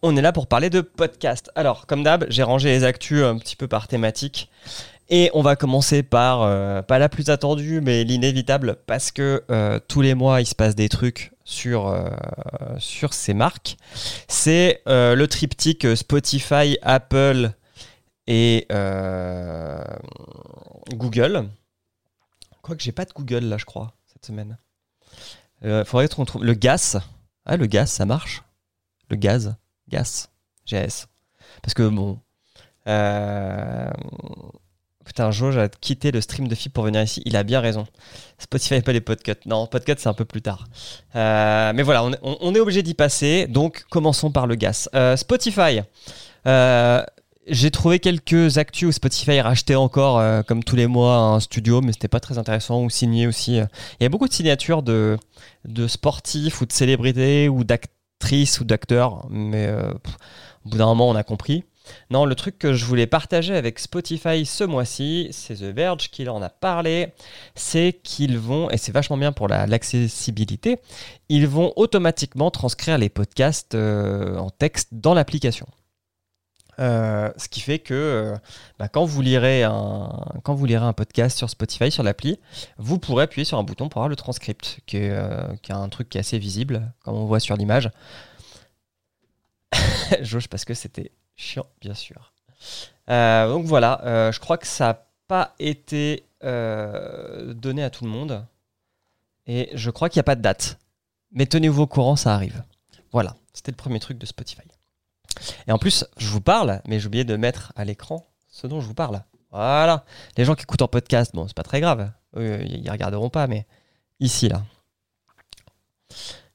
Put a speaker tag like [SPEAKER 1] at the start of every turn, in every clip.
[SPEAKER 1] On est là pour parler de podcast. Alors, comme d'hab, j'ai rangé les actus un petit peu par thématique. Et on va commencer par, euh, pas la plus attendue, mais l'inévitable, parce que euh, tous les mois, il se passe des trucs sur, euh, sur ces marques. C'est le triptyque Spotify, Apple et Google. Quoique j'ai pas de Google là, je crois, cette semaine. Il faudrait qu'on trouve le gaz. Ah, le gaz, ça marche. Le gaz, gaz, GS. Parce que bon. Euh... Putain, Jo, j'ai quitté le stream de Philippe pour venir ici. Il a bien raison. Spotify pas les podcasts. Non, podcasts, c'est un peu plus tard. Euh, mais voilà, on, est obligé d'y passer. Donc, commençons par le gaz. Euh, Spotify. Euh, j'ai trouvé quelques actus où Spotify rachetait encore, euh, comme tous les mois, un studio, mais c'était pas très intéressant, ou signé aussi. Il y a beaucoup de signatures de, de sportifs ou de célébrités ou d'actrices ou d'acteurs, mais euh, au bout d'un moment, on a compris. Non, le truc que je voulais partager avec Spotify ce mois-ci, c'est The Verge qui en a parlé, c'est qu'ils vont, et c'est vachement bien pour l'accessibilité, ils vont automatiquement transcrire les podcasts euh, en texte dans l'application. Euh, ce qui fait que euh, bah, quand, vous lirez un, quand vous lirez un podcast sur Spotify, sur l'appli, vous pourrez appuyer sur un bouton pour avoir le transcript, qui est, euh, un truc qui est assez visible, comme on voit sur l'image. Jauge parce que c'était chiant, bien sûr. donc voilà, je crois que ça n'a pas été donné à tout le monde. Et je crois qu'il n'y a pas de date. Mais tenez-vous au courant, ça arrive. Voilà, c'était le premier truc de Spotify. Et en plus, je vous parle, mais j'ai oublié de mettre à l'écran ce dont je vous parle. Voilà. Les gens qui écoutent en podcast, bon, c'est pas très grave. Ils regarderont pas, mais ici, là.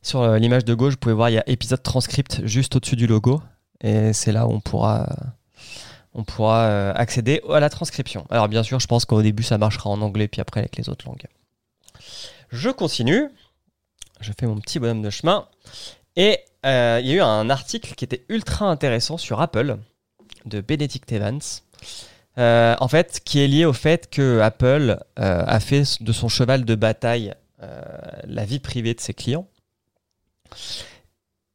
[SPEAKER 1] Sur euh, l'image de gauche, vous pouvez voir, il y a épisode transcript juste au-dessus du logo. Et c'est là où on pourra, on pourra euh, accéder à la transcription. Alors, bien sûr, je pense qu'au début, ça marchera en anglais, puis après avec les autres langues. Je continue. Je fais mon petit bonhomme de chemin. Et euh, il y a eu un article qui était ultra intéressant sur Apple de Benedict Evans. Euh, en fait, qui est lié au fait que Apple euh, a fait de son cheval de bataille la vie privée de ses clients.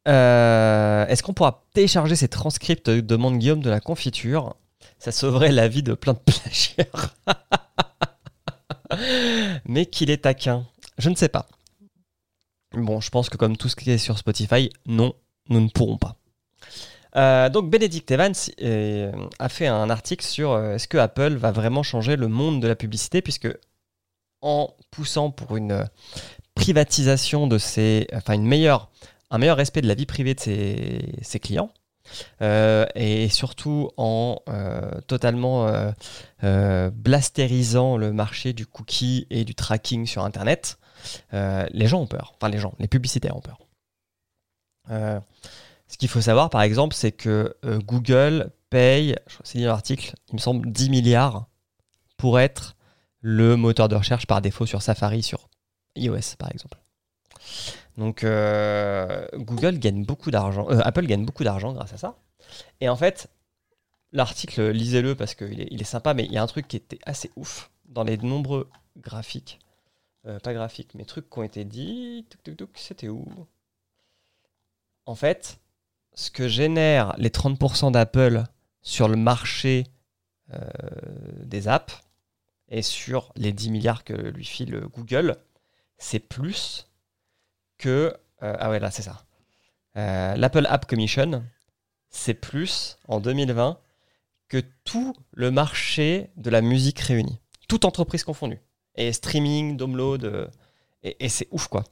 [SPEAKER 1] Est-ce qu'on pourra télécharger ces transcripts de demande Guillaume de la confiture? Ça sauverait la vie de plein de plagiaires. Mais qu'il est taquin. Je ne sais pas. Bon, je pense que comme tout ce qui est sur Spotify, non, nous ne pourrons pas. Euh, donc Benedict Evans euh, a fait un article sur euh, est-ce que Apple va vraiment changer le monde de la publicité puisque en poussant pour une privatisation de ses, enfin une meilleure, un meilleur respect de la vie privée de ses, clients et surtout en totalement blastérisant le marché du cookie et du tracking sur Internet, euh, les gens ont peur. Enfin, les gens, les publicitaires ont peur. Euh, ce qu'il faut savoir, par exemple, c'est que euh, Google paye, c'est l'article, il me semble, 10 milliards pour être le moteur de recherche par défaut sur Safari, sur iOS, par exemple. Donc, Google gagne beaucoup d'argent, Apple gagne beaucoup d'argent grâce à ça. Et en fait, l'article, lisez-le parce qu'il il est sympa, mais il y a un truc qui était assez ouf dans les nombreux graphiques euh, pas graphique, mais trucs qui ont été dits. C'était où? En fait, ce que génèrent les 30% d'Apple sur le marché euh, des apps et sur les 10 milliards que lui file Google, c'est plus que. Euh, ah ouais, là, c'est ça. L'Apple App Commission, c'est plus en 2020 que tout le marché de la musique réuni. Toute entreprise confondue et streaming, download, euh, et, c'est ouf quoi.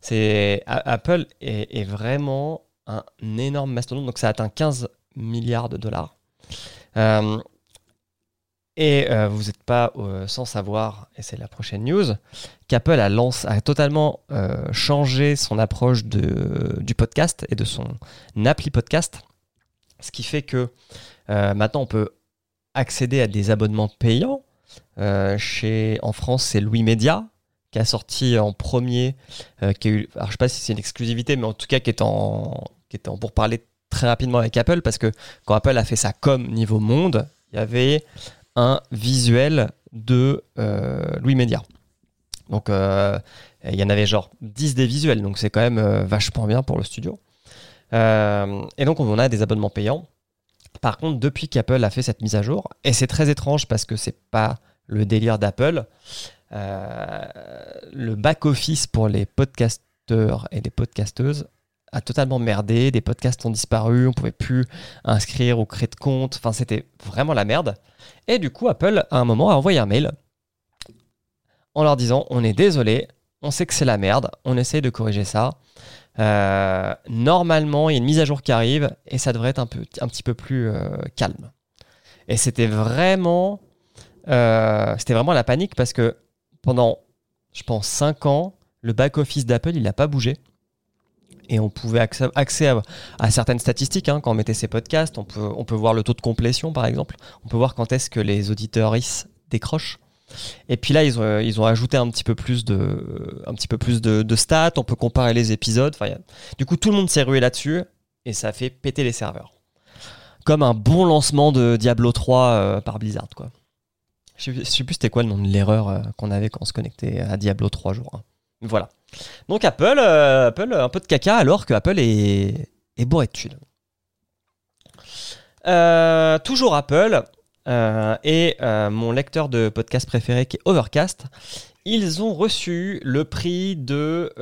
[SPEAKER 1] C'est Apple est, vraiment un énorme mastodonte, donc ça atteint 15 milliards de dollars. Euh, et euh, vous n'êtes pas sans savoir, et c'est la prochaine news, qu'Apple a, a totalement changé son approche de, du podcast et de son appli podcast. Ce qui fait que maintenant on peut accéder à des abonnements payants chez, en France, c'est Louis Média qui a sorti en premier, euh, qui a sais pas si c'est une exclusivité, mais en tout cas qui est en, qui est en pour parler très rapidement avec Apple, parce que quand Apple a fait sa com niveau monde, il y avait un visuel de euh, Louis Média. Donc il y en avait genre 10 des visuels, donc c'est quand même vachement bien pour le studio. et donc on a des abonnements payants. Par contre, depuis qu'Apple a fait cette mise à jour, et c'est très étrange parce que c'est pas le délire d'Apple, le back-office pour les podcasteurs et les podcasteuses a totalement merdé, des podcasts ont disparu, on pouvait plus inscrire ou créer de compte, enfin c'était vraiment la merde. Et du coup, Apple, à un moment, a envoyé un mail en leur disant on est désolé, on sait que c'est la merde, on essaye de corriger ça. Euh, normalement, il y a une mise à jour qui arrive et ça devrait être un, peu, petit peu plus euh, calme. Et c'était vraiment, euh, c'était vraiment la panique parce que pendant, je pense, 5 ans, le back-office d'Apple, il n'a pas bougé et on pouvait accès, accès à, certaines statistiques hein, quand on mettait ses podcasts. On peut, on peut voir le taux de complétion par exemple. On peut voir quand est-ce que les auditeurs décrochent. Et puis là, ils ont, ajouté un petit peu plus de, stats. On peut comparer les épisodes. Du coup, tout le monde s'est rué là-dessus et ça a fait péter les serveurs. Comme un bon lancement de Diablo 3 euh, par Blizzard. Quoi. Je ne sais plus c'était quoi le nom de l'erreur euh, qu'on avait quand on se connectait à Diablo 3 jours. Voilà. Donc Apple, euh, Apple, un peu de caca alors que Apple est, est bourré de thunes. Toujours Apple euh, et mon lecteur de podcast préféré qui est Overcast, ils ont reçu le prix de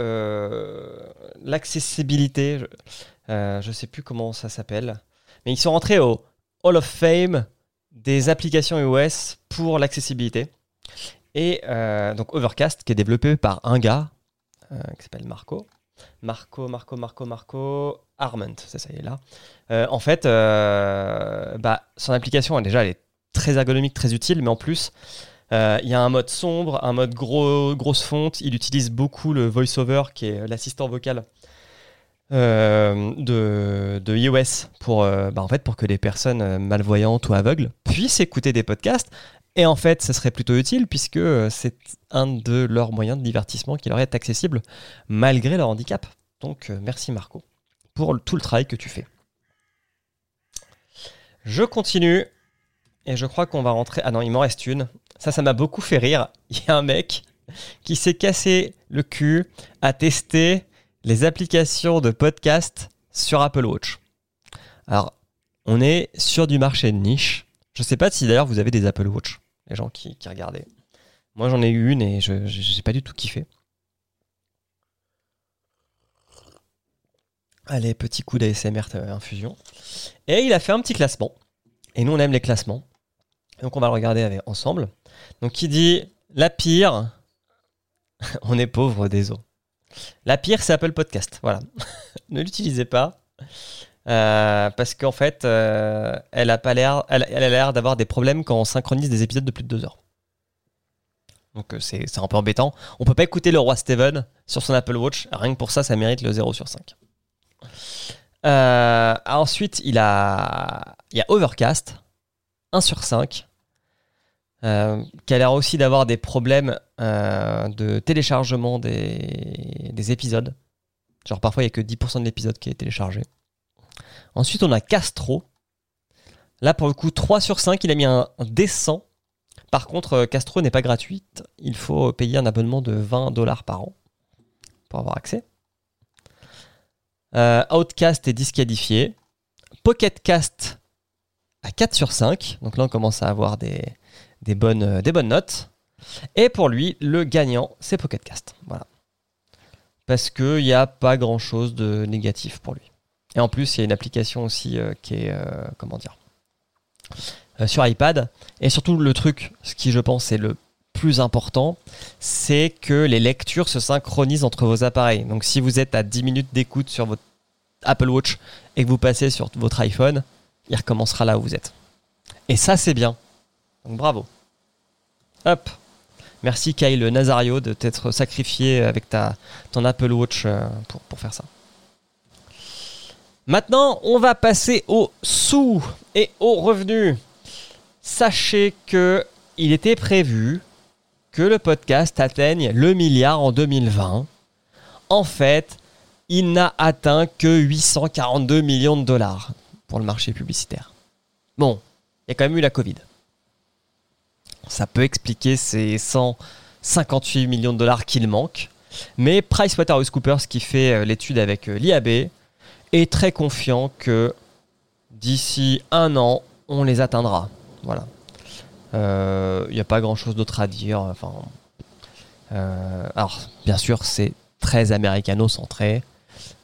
[SPEAKER 1] l'accessibilité. Je ne sais plus comment ça s'appelle, mais ils sont rentrés au Hall of Fame des applications iOS pour l'accessibilité. Et donc Overcast, qui est développé par un gars, euh, qui s'appelle Marco. Marco, Marco, Marco, Marco Arment, c'est ça, il est là. Euh, en fait, euh, bah, son application, déjà, elle est très ergonomique, très utile, mais en plus, il y a un mode sombre, un mode gros, grosse fonte. Il utilise beaucoup le voiceover, qui est l'assistant vocal de, de, iOS, pour, bah, en fait, pour que les personnes malvoyantes ou aveugles puissent écouter des podcasts et en fait, ce serait plutôt utile puisque euh, c'est un de leurs moyens de divertissement qui leur est accessible malgré leur handicap. Donc euh, merci Marco pour tout le travail que tu fais. Je continue et je crois qu'on va rentrer. Ah non, il m'en reste une. Ça, ça m'a beaucoup fait rire. Il y a un mec qui s'est cassé le cul à tester les applications de podcast sur Apple Watch. Alors, on est sur du marché de niche. Je ne sais pas si d'ailleurs vous avez des Apple Watch les gens qui, regardaient. Moi, j'en ai eu une et je n'ai pas du tout kiffé. Allez, petit coup d'ASMR euh, infusion. Et il a fait un petit classement. Et nous, on aime les classements. Donc, on va le regarder ensemble. Donc, qui dit la pire, on est pauvre des os. La pire, c'est Apple Podcast. Voilà. ne l'utilisez pas. Euh, parce qu'en fait, euh, elle a pas l'air, elle, a l'air d'avoir des problèmes quand on synchronise des épisodes de plus de deux heures. Donc euh, c'est, un peu embêtant. On peut pas écouter le roi Steven sur son Apple Watch. Rien que pour ça, ça mérite le 0 sur 5. ensuite, il, il y a Overcast, 1 sur 5, qui a l'air aussi d'avoir des problèmes de téléchargement des, des épisodes. Genre parfois, il n'y a que 10% de l'épisode qui est téléchargé. Ensuite, on a Castro. Là, pour le coup, 3 sur 5, il a mis un décent. Par contre, euh, Castro n'est pas gratuite. Il faut payer un abonnement de 20 dollars par an pour avoir accès. Euh, Outcast est disqualifié. Pocketcast à 4 sur 5. Donc là, on commence à avoir des, bonnes, euh, des bonnes notes. Et pour lui, le gagnant, c'est Pocketcast. Voilà. Parce qu'il n'y a pas grand chose de négatif pour lui. Et en plus, il y a une application aussi euh, qui est, euh, comment dire, sur iPad. Et surtout, le truc, ce qui je pense est le plus important, c'est que les lectures se synchronisent entre vos appareils. Donc si vous êtes à 10 minutes d'écoute sur votre Apple Watch et que vous passez sur votre iPhone, il recommencera là où vous êtes. Et ça, c'est bien. Donc bravo. Hop. Merci Kyle Nazario de t'être sacrifié avec ta, ton Apple Watch pour, pour faire ça. Maintenant, on va passer aux sous et aux revenus. Sachez que il était prévu que le podcast atteigne le milliard en 2020. En fait, il n'a atteint que 842 millions de dollars pour le marché publicitaire. Bon, il y a quand même eu la Covid. Ça peut expliquer ces 100, 58 millions de dollars qu'il manque. Mais PricewaterhouseCoopers, qui fait euh, l'étude avec euh, l'IAB, est très confiant que d'ici un an, on les atteindra. Voilà. Il n'y a pas grand-chose d'autre à dire. Enfin, alors, bien sûr, c'est très américano-centré.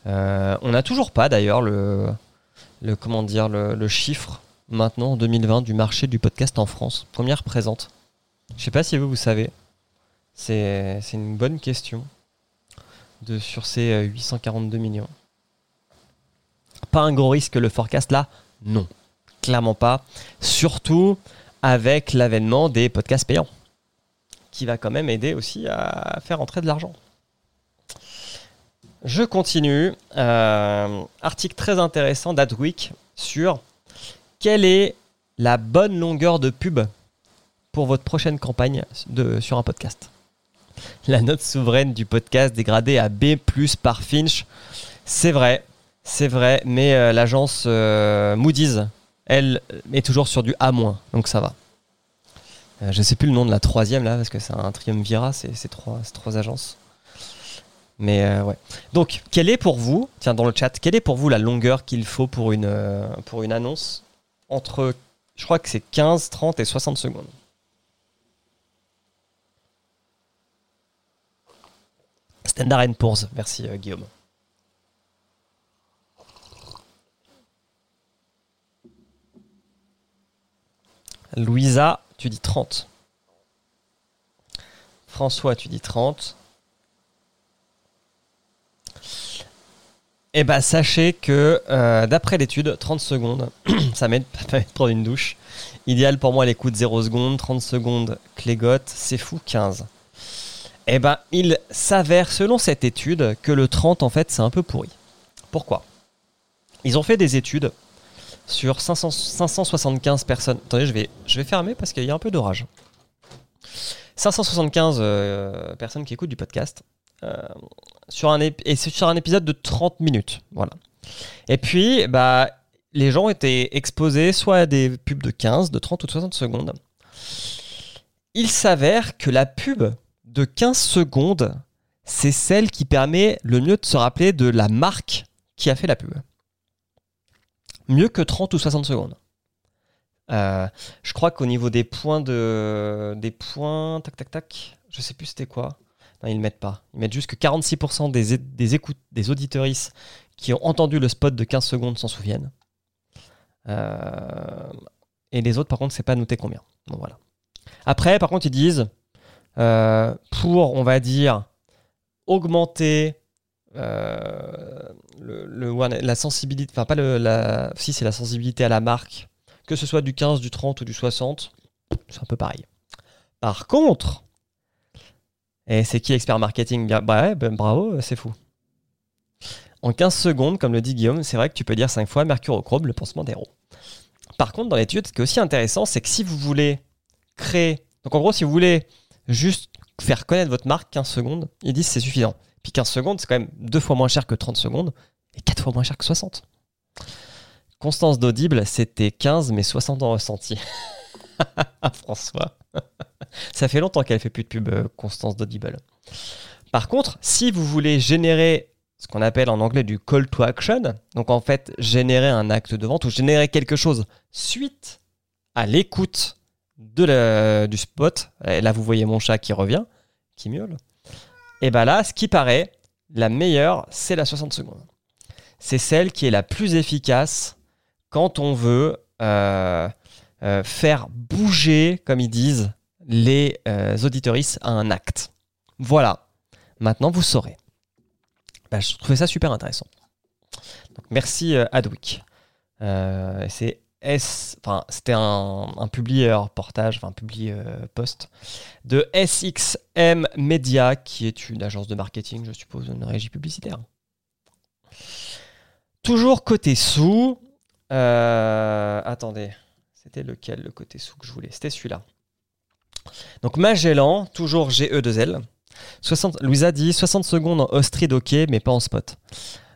[SPEAKER 1] on n'a toujours pas d'ailleurs le, le, chiffre maintenant en 2020 du marché du podcast en France. Combien représente Je sais pas si vous, vous savez. C'est une bonne question sur ces 842 euh, millions. Pas un gros risque le forecast là Non, clairement pas. Surtout avec l'avènement des podcasts payants, qui va quand même aider aussi à faire entrer de l'argent. Je continue. Euh, article très intéressant d'Adweek sur quelle est la bonne longueur de pub pour votre prochaine campagne de, sur un podcast. La note souveraine du podcast dégradée à B par Finch. C'est vrai, c'est vrai, mais euh, l'agence euh, Moody's, elle, est toujours sur du A-, donc ça va. je ne sais plus le nom de la troisième là, parce que c'est un triumvirat, c'est trois, agences. Mais euh, ouais. Donc, quelle est pour vous, tiens, dans le chat, quelle est pour vous la longueur qu'il faut pour une, euh, pour une annonce entre, je crois que c'est 15, 30 et 60 secondes Standard Poor's, merci euh, Guillaume. Louisa, tu dis 30. François, tu dis 30. Eh bien, sachez que euh, d'après l'étude, 30 secondes, ça m'aide à prendre une douche. Idéal pour moi, les coups de 0 secondes, 30 secondes, clégote, c'est fou, 15. Eh ben, il s'avère, selon cette étude, que le 30, en fait, c'est un peu pourri. Pourquoi? Ils ont fait des études sur 575 personnes. Attendez, je vais, fermer parce qu'il y a un peu d'orage. 575 euh, personnes qui écoutent du podcast. Euh, sur un sur un épisode de 30 minutes. Voilà. Et puis, bah, les gens étaient exposés soit à des pubs de 15, de 30 ou de 60 secondes. Il s'avère que la pub de 15 secondes, c'est celle qui permet le mieux de se rappeler de la marque qui a fait la pub. Mieux que 30 ou 60 secondes. Euh, je crois qu'au niveau des points de des points tac tac tac, je sais plus c'était quoi. Non, ils ne mettent pas. Ils mettent juste que 46% des, des écoutes, des auditorices qui ont entendu le spot de 15 secondes s'en souviennent. Euh, et les autres, par contre, c'est pas noté combien. Donc voilà. Après, par contre, ils disent euh, pour, on va dire, augmenter euh, la sensibilité, enfin pas le, la, si c'est la sensibilité à la marque, que ce soit du 15, du 30 ou du 60, c'est un peu pareil. Par contre, et c'est qui expert marketing? Bah ouais, ben, bravo, c'est fou. En 15 secondes, comme le dit Guillaume, c'est vrai que tu peux dire 5 fois mercurochrome, le pansement d'héros. Par contre, dans l'étude, ce qui est aussi intéressant, c'est que si vous voulez créer. Donc en gros, si vous voulez juste faire connaître votre marque 15 secondes, ils disent c'est suffisant. Puis 15 secondes, c'est quand même deux fois moins cher que 30 secondes et 4 fois moins cher que 60. Constance d'Audible, c'était 15 mais 60 en ressenti. François. Ça fait longtemps qu'elle fait plus de pub, euh, Constance d'Audible. Par contre, si vous voulez générer ce qu'on appelle en anglais du call to action, donc en fait générer un acte de vente ou générer quelque chose suite à l'écoute de du spot, et là vous voyez mon chat qui revient, qui miaule, et bien là, ce qui paraît, la meilleure, c'est la 60 secondes. C'est celle qui est la plus efficace quand on veut euh, euh, faire bouger, comme ils disent, les euh, à un acte. Voilà. Maintenant, vous saurez. Bah, je trouvais ça super intéressant. Donc, merci euh, Adwick. C'est S, enfin, c'était un, un publié reportage, enfin, publié post de SXM Media, qui est une agence de marketing, je suppose, une régie publicitaire. Toujours côté sous. attendez. C'était lequel, le côté sous que je voulais? C'était celui-là. Donc Magellan, toujours GE2L. 60, Louisa dit 60 secondes en Austrie ok, mais pas en spot.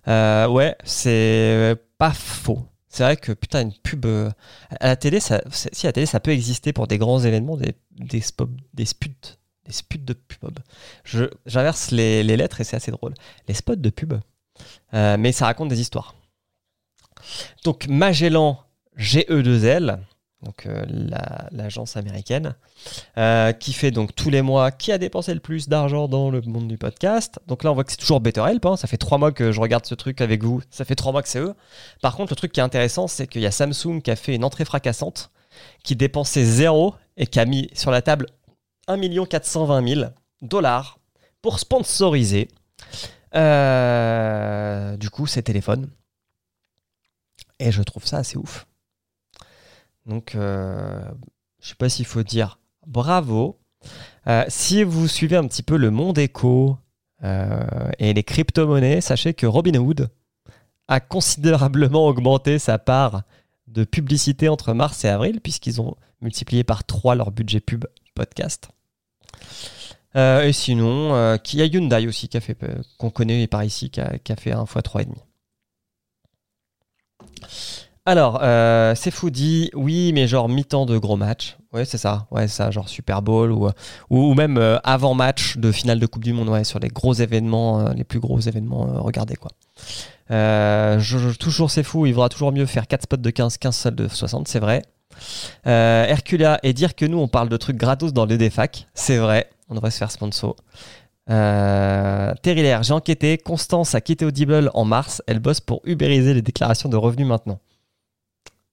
[SPEAKER 1] Euh, ouais, c'est pas faux. C'est vrai que putain, une pub euh, à la télé, ça, peut exister pour des grands événements, des, des, spots, des spots de pub. J'inverse les, les, lettres et c'est assez drôle. Les spots de pub. Euh, mais ça raconte des histoires. Donc Magellan GE2L, donc euh, l'agence américaine, euh, qui fait donc tous les mois qui a dépensé le plus d'argent dans le monde du podcast. Donc là, on voit que c'est toujours BetterHelp. Hein. Ça fait trois mois que je regarde ce truc avec vous. Ça fait trois mois que c'est eux. Par contre, le truc qui est intéressant, c'est qu'il y a Samsung qui a fait une entrée fracassante, qui dépensait zéro et qui a mis sur la table 1 420 000 dollars pour sponsoriser euh, du coup ces téléphones. Et je trouve ça assez ouf. Donc, euh, je ne sais pas s'il faut dire bravo. Euh, si vous suivez un petit peu le monde éco euh, et les crypto-monnaies, sachez que Robinhood a considérablement augmenté sa part de publicité entre mars et avril, puisqu'ils ont multiplié par 3 leur budget pub podcast. Et sinon, euh, il y a Hyundai aussi qu'on connaît par ici, qui a, fait 1 x3,5. Alors, euh, c'est dit. oui, mais genre mi-temps de gros match. Ouais, c'est ça. Ouais, ça, genre Super Bowl ou, même euh, avant match de finale de Coupe du Monde, ouais, sur les gros événements, euh, les plus gros événements euh, regardez quoi. Toujours c'est fou, il vaudra toujours mieux faire 4 spots de 15, 15 salles de 60, c'est vrai. Euh, Hercula, et dire que nous on parle de trucs gratos dans les défac, c'est vrai, on devrait se faire sponsor. Euh, j'ai enquêté, Constance a quitté Audible en mars, elle bosse pour ubériser les déclarations de revenus maintenant.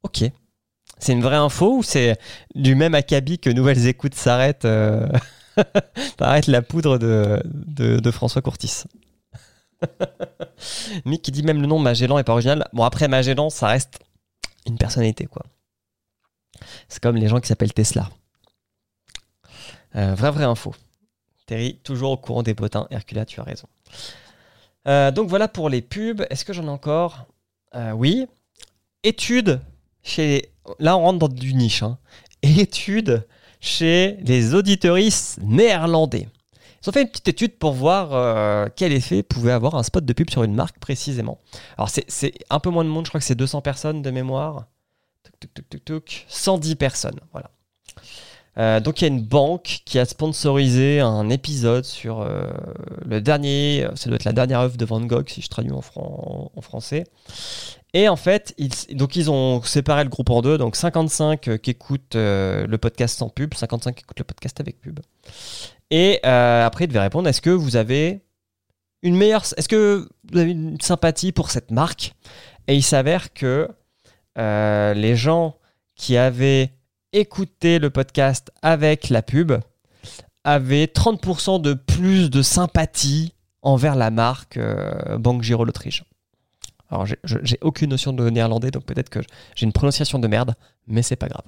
[SPEAKER 1] Ok. C'est une vraie info ou c'est du même acabit que Nouvelles Écoutes s'arrête euh... la poudre de, de, François Courtis? Mick qui dit même le nom Magellan est pas original. Bon, après Magellan, ça reste une personnalité quoi. C'est comme les gens qui s'appellent Tesla. Euh, vrai, vraie info. Terry, toujours au courant des potins. Hercula, tu as raison. Euh, donc voilà pour les pubs. Est-ce que j'en ai encore? Oui. Étude Là, on rentre dans du niche. Hein. Étude chez les auditeuristes néerlandais. Ils ont fait une petite étude pour voir quel effet pouvait avoir un spot de pub sur une marque précisément. Alors c'est un peu moins de monde, je crois que c'est 200 personnes de mémoire. 110 personnes. Voilà. Euh, donc il y a une banque qui a sponsorisé un épisode sur euh, le dernier, ça doit être la dernière œuvre de Van Gogh si je traduis en, français. Et en fait, ils, donc ils ont séparé le groupe en deux, donc 55 euh, qui écoutent le podcast sans pub, 55 qui écoutent le podcast avec pub. Et après, ils devaient répondre est-ce que vous avez une meilleure, est-ce que vous avez une sympathie pour cette marque? Et il s'avère que les gens qui avaient écouté le podcast avec la pub avaient 30% de plus de sympathie envers la marque euh, Banque Giro l'Autriche. Alors j'ai aucune notion de néerlandais, donc peut-être que j'ai une prononciation de merde, mais c'est pas grave.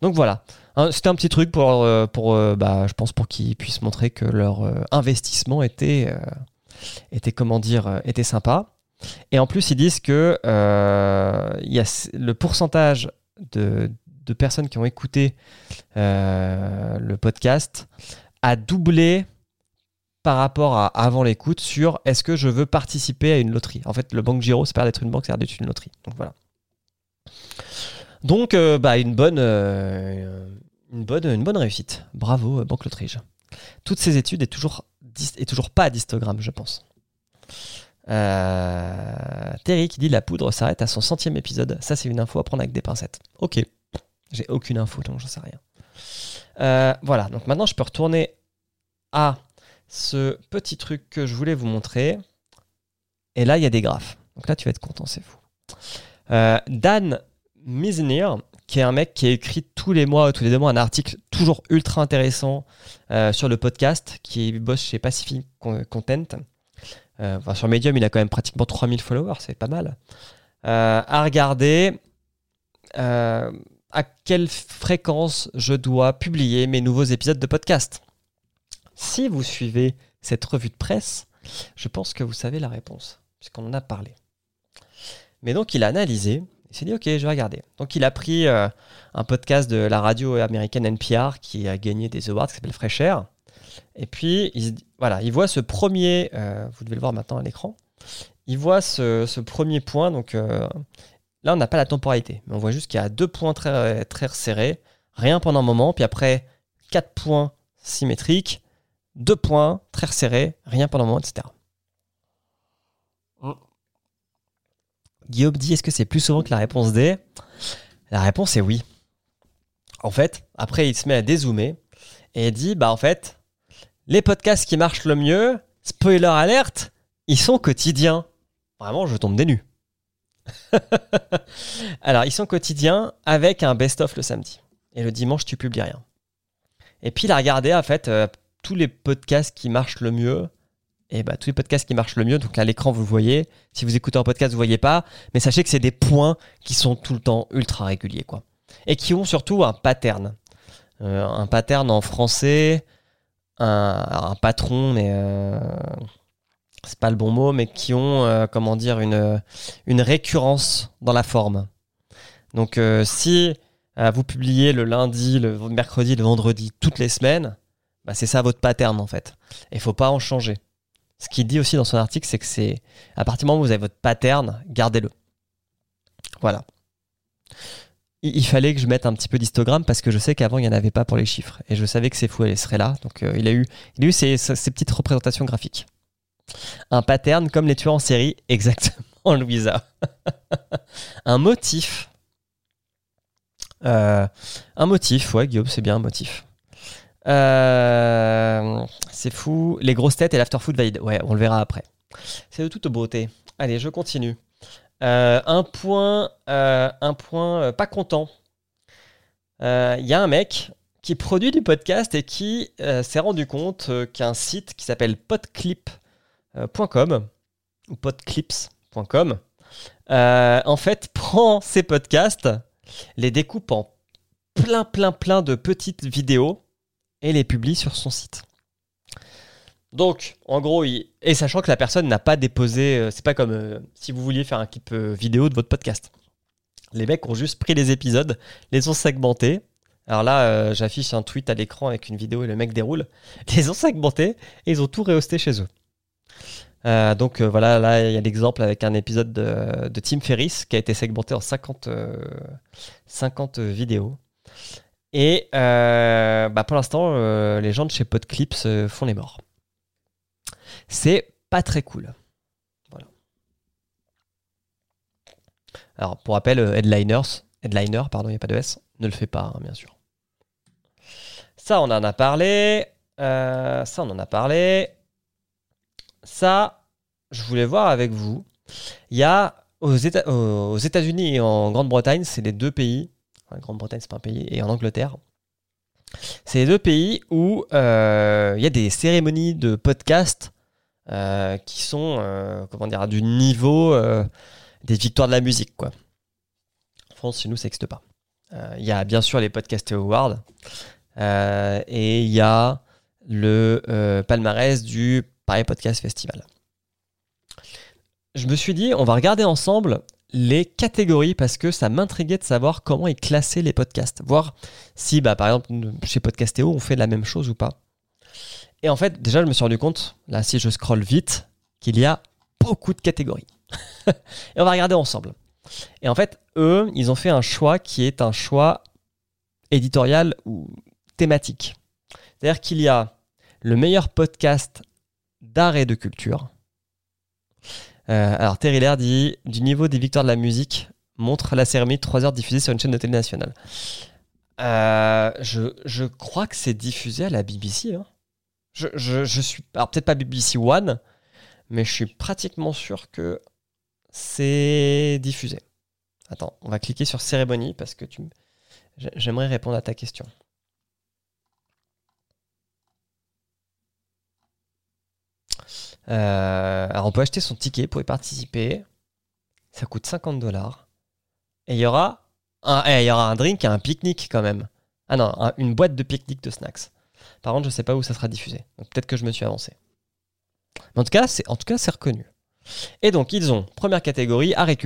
[SPEAKER 1] Donc voilà, hein, c'était un petit truc pour, euh, pour bah, je pense pour qu'ils puissent montrer que leur investissement était, était comment dire, était sympa. Et en plus, ils disent que euh, y a le pourcentage de, personnes qui ont écouté euh, le podcast a doublé par rapport à avant l'écoute sur est-ce que je veux participer à une loterie. En fait, le Banque Giro, c'est pas d'être une banque, c'est d'être une loterie. Donc voilà. Donc, euh, bah, une, bonne, une, bonne, une bonne réussite. Bravo, Banque Lotrige. Toutes ces études est toujours, est toujours pas à distogramme, je pense. Euh, Terry qui dit la poudre s'arrête à son centième épisode. Ça, c'est une info à prendre avec des pincettes. Ok. J'ai aucune info, donc j'en sais rien. Euh, voilà, donc maintenant je peux retourner à ce petit truc que je voulais vous montrer. Et là, il y a des graphes. Donc là, tu vas être content, c'est fou. Euh, Dan Misnir, qui est un mec qui écrit tous les mois, tous les deux mois, un article toujours ultra intéressant sur le podcast, qui bosse chez Pacific Content. Euh, sur Medium, il a quand même pratiquement 3000 followers, c'est pas mal. Euh, à regarder euh, à quelle fréquence je dois publier mes nouveaux épisodes de podcast. Si vous suivez cette revue de presse, je pense que vous savez la réponse, puisqu'on en a parlé. Mais donc il a analysé, il s'est dit ok, je vais regarder. Donc il a pris un podcast de la radio américaine NPR qui a gagné des awards qui s'appelle Fresh Air. Et puis, il, voilà, il voit ce premier, euh, vous devez le voir maintenant à l'écran, il voit ce, premier point, donc euh, là on n'a pas la temporalité, mais on voit juste qu'il y a deux points très, très serrés, rien pendant un moment, puis après quatre points symétrique, deux points, très resserré, rien pendant un moment, etc. Guillaume dit est-ce que c'est plus souvent que la réponse D? La réponse est oui. En fait, après, il se met à dézoomer et il dit bah en fait, les podcasts qui marchent le mieux, spoiler alerte, ils sont quotidiens. Vraiment, je tombe des nues. Alors, ils sont quotidiens avec un best-of le samedi. Et le dimanche, tu publies rien. Et puis, il a regardé, en fait, euh, tous les podcasts qui marchent le mieux. Et bah, tous les podcasts qui marchent le mieux. Donc, à l'écran, vous voyez. Si vous écoutez un podcast, vous voyez pas. Mais sachez que c'est des points qui sont tout le temps ultra réguliers, quoi. Et qui ont surtout un pattern. Euh, un pattern en français. Un, patron, mais. Euh, c'est pas le bon mot, mais qui ont, euh, comment dire, une, une récurrence dans la forme. Donc, euh, si euh, vous publiez le lundi, le mercredi, le vendredi, toutes les semaines, bah, c'est ça votre pattern en fait. Et il faut pas en changer. Ce qu'il dit aussi dans son article, c'est que c'est à partir du moment où vous avez votre pattern, gardez-le. Voilà. Il, fallait que je mette un petit peu d'histogramme parce que je sais qu'avant il n'y en avait pas pour les chiffres. Et je savais que ces fous, elle serait là. Donc il a eu, il a eu ces petites représentations graphiques. Un pattern comme les tueurs en série, exactement, Louisa. un motif. Euh, un motif, ouais, Guillaume, c'est bien un motif. Euh, c'est fou. Les grosses têtes et l'afterfood valide. Ouais, on le verra après. C'est de toute beauté. Allez, je continue. Euh, un point, un point pas content. Il y a un mec qui produit du podcast et qui s'est rendu compte qu'un site qui s'appelle Podclip .com ou podclips.com euh, en fait prend ces podcasts, les découpe en plein plein plein de petites vidéos et les publie sur son site. Donc, en gros, et sachant que la personne n'a pas déposé, euh, c'est pas comme si vous vouliez faire un clip vidéo de votre podcast. Les mecs ont juste pris les épisodes, les ont segmentés. Alors là, j'affiche un tweet à l'écran avec une vidéo et le mec déroule. Les ont segmentés et ils ont tout rehosté chez eux. Euh, donc euh, voilà, là il y a l'exemple avec un épisode de, Tim Ferriss qui a été segmenté en 50, 50 euh, vidéos. Et bah, pour l'instant, les gens de chez Podclips font les morts. C'est pas très cool. Alors pour rappel, Headliners, Headliner, pardon, il n'y a pas de S, ne le fait pas, hein, bien sûr. Ça, on en a parlé. ça, on en a parlé ça, je voulais voir avec vous. Il y a aux, États-Unis et en Grande-Bretagne, c'est les deux pays. En Grande-Bretagne, c'est pas un pays, et en Angleterre. C'est les deux pays où euh, il y a des cérémonies de podcast euh, qui sont, euh, comment dire, du niveau des victoires de la musique, quoi. En France, chez nous, ça n'existe pas. Il y a bien sûr les Podcast Awards et il y a le palmarès du Podcast Festival. Je me suis dit, on va regarder ensemble les catégories parce que ça m'intriguait de savoir comment ils classaient les podcasts. Voir si, bah, par exemple, chez Podcastéo, on fait la même chose ou pas. Et en fait, déjà, je me suis rendu compte, là, si je scrolle vite, qu'il y a beaucoup de catégories. et on va regarder ensemble. Et en fait, eux, ils ont fait un choix qui est un choix éditorial ou thématique. C'est-à-dire qu'il y a le meilleur podcast d'art et de culture. Euh, alors Terry Lair dit du niveau des victoires de la musique montre la cérémonie de 3 heures diffusée sur une chaîne de télé nationale. Euh, je, crois que c'est diffusé à la BBC. Hein. Suis alors peut-être pas BBC One, mais je suis pratiquement sûr que c'est diffusé. Attends, on va cliquer sur cérémonie parce que tu j'aimerais répondre à ta question. Euh, alors on peut acheter son ticket pour y participer. Ça coûte 50 dollars. Et il y aura un, eh, il y aura un drink et un pique-nique quand même. Ah non, une boîte de pique-nique de snacks. Par contre, je ne sais pas où ça sera diffusé. peut-être que je me suis avancé. En tout cas, c'est en tout cas c'est reconnu. Et donc ils ont première catégorie art et.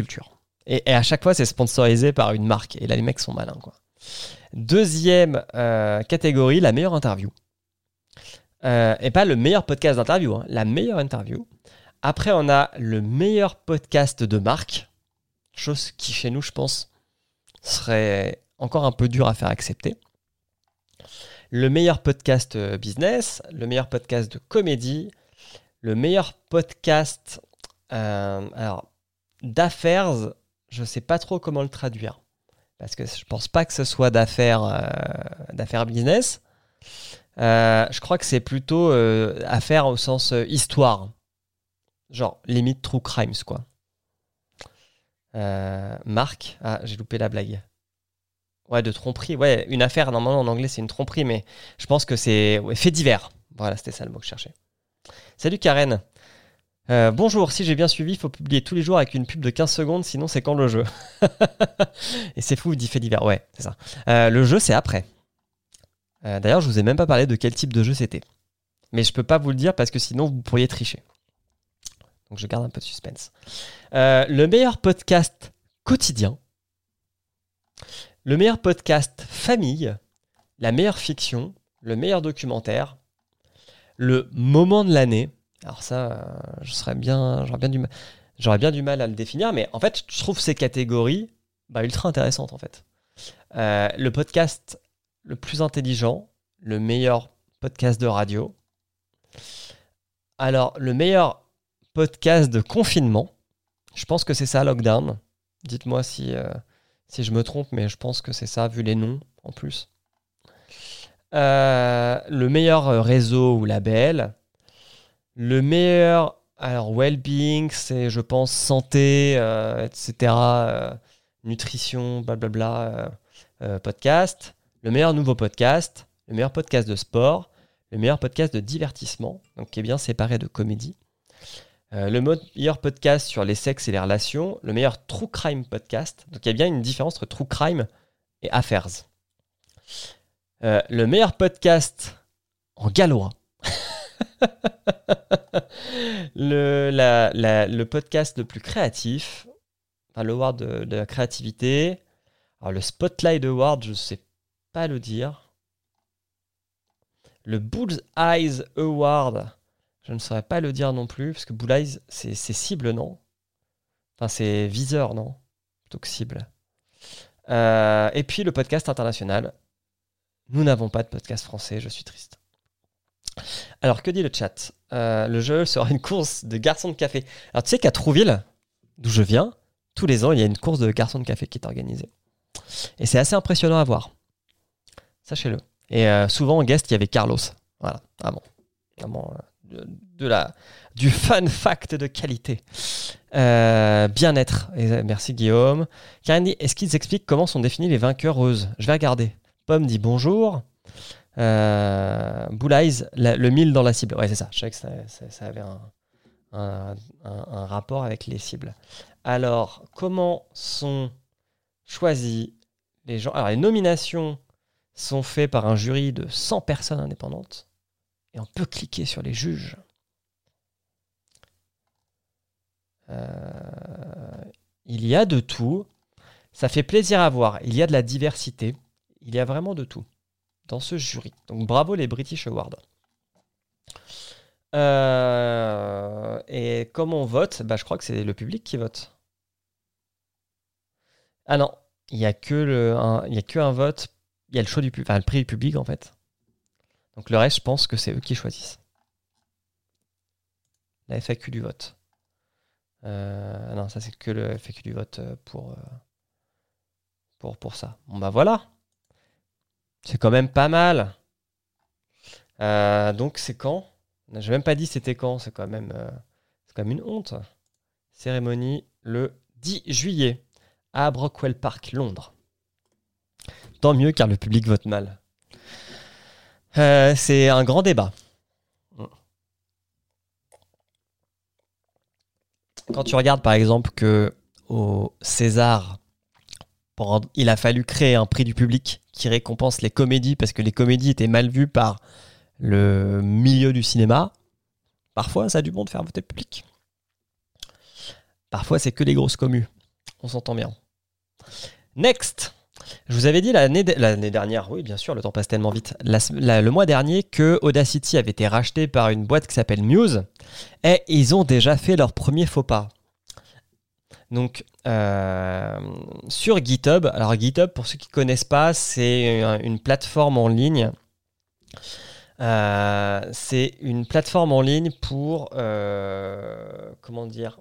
[SPEAKER 1] Et, à chaque fois, c'est sponsorisé par une marque. Et là, les mecs sont malins quoi. Deuxième euh, catégorie, la meilleure interview. Euh, et pas le meilleur podcast d'interview, hein, la meilleure interview. Après, on a le meilleur podcast de marque, chose qui chez nous, je pense, serait encore un peu dur à faire accepter. le meilleur podcast euh, business, le meilleur podcast de comédie, le meilleur podcast euh, d'affaires, je ne sais pas trop comment le traduire. Parce que je pense pas que ce soit d'affaires d'affaires business. Je crois que c'est plutôt affaires au sens histoire. Genre, limite true crimes, quoi. Marc, ah, j'ai loupé la blague. Ouais, de tromperie. Ouais, une affaire, normalement en anglais c'est une tromperie, mais je pense que c'est fait divers. Voilà, c'était ça le mot que je cherchais. Salut Karen. Euh, bonjour, si j'ai bien suivi, il faut publier tous les jours avec une pub de 15 secondes, sinon c'est quand le jeu Et c'est fou, dit fait divers. Ouais, c'est ça. Euh, le jeu, c'est après. Euh, d'ailleurs, je vous ai même pas parlé de quel type de jeu c'était. Mais je peux pas vous le dire parce que sinon vous pourriez tricher. Donc je garde un peu de suspense. le meilleur podcast quotidien le meilleur podcast famille, la meilleure fiction, le meilleur documentaire, le moment de l'année. Alors ça, euh, bien, j'aurais bien du mal, à le définir, mais en fait, je trouve ces catégories bah, ultra intéressantes en fait. Euh, le podcast le plus intelligent, le meilleur podcast de radio. Alors, le meilleur podcast de confinement, je pense que c'est ça, Lockdown. Dites-moi si, euh, je me trompe, mais je pense que c'est ça, vu les noms en plus. Euh, le meilleur réseau ou label. Le meilleur, alors well-being, c'est je pense santé, euh, etc. Nutrition, blablabla, podcast. Le meilleur nouveau podcast. Le meilleur podcast de sport. Le meilleur podcast de divertissement, donc qui est bien séparé de comédie. Euh, le meilleur podcast sur les sexes et les relations, le meilleur true crime podcast. Donc il y a bien une différence entre true crime et affairs. Euh, le meilleur podcast en gallois. le, podcast le plus créatif, enfin, l'award de, de la créativité. Alors le Spotlight Award, je sais pas le dire. Le Bull's Eyes Award, je ne saurais pas le dire non plus, parce que Bull c'est cible, non? Enfin, c'est viseur, non? Plutôt que cible. Euh, et puis le podcast international. Nous n'avons pas de podcast français, je suis triste. Alors, que dit le chat? Euh, Le jeu sera une course de garçons de café. Alors, tu sais qu'à Trouville, d'où je viens, tous les ans, il y a une course de garçons de café qui est organisée. Et c'est assez impressionnant à voir. Sachez-le. Et euh, souvent, en guest, il y avait Carlos. Voilà, ah bon. Vraiment, de, la, du fun fact de qualité. Euh, bien-être. Euh, merci Guillaume. Karine dit est-ce qu'ils expliquent comment sont définis les vainqueuses Je vais regarder. Pomme dit bonjour. Euh, le mille dans la cible. Ouais, c'est ça. Je savais que ça, avait un, un, rapport avec les cibles. Alors, comment sont choisis les gens? Alors, les nominations sont faites par un jury de 100 personnes indépendantes et on peut cliquer sur les juges. Euh, il y a de tout. Ça fait plaisir à voir. Il y a de la diversité. Il y a vraiment de tout dans ce jury. Donc bravo les British Awards. Euh, et comment on vote bah, Je crois que c'est le public qui vote. Ah non, il n'y a, a que un vote. Il y a le, choix du, le prix du public en fait. Donc le reste, je pense que c'est eux qui choisissent. La FAQ du vote. Euh, non, ça c'est que le FAQ du vote euh, pour, euh, pour, pour ça. Bon bah voilà. C'est quand même pas mal. donc c'est quand? J'ai même pas dit c'était quand. C'est quand même c'est quand même une honte. Cérémonie le 10 juillet à Brockwell Park, Londres. Mieux car le public vote mal. Euh, c'est un grand débat. Quand tu regardes par exemple que au César, il a fallu créer un prix du public qui récompense les comédies parce que les comédies étaient mal vues par le milieu du cinéma. Parfois, ça a du bon de faire voter le public. Parfois, c'est que les grosses communes. On s'entend bien. Next je vous avais dit l'année dernière, oui bien sûr, le temps passe tellement vite, le mois dernier que Audacity avait été racheté par une boîte qui s'appelle Muse et ils ont déjà fait leur premier faux pas. Donc euh, sur GitHub, alors GitHub pour ceux qui ne connaissent pas, c'est une plateforme en ligne Euh, c'est une plateforme en ligne pour euh, comment dire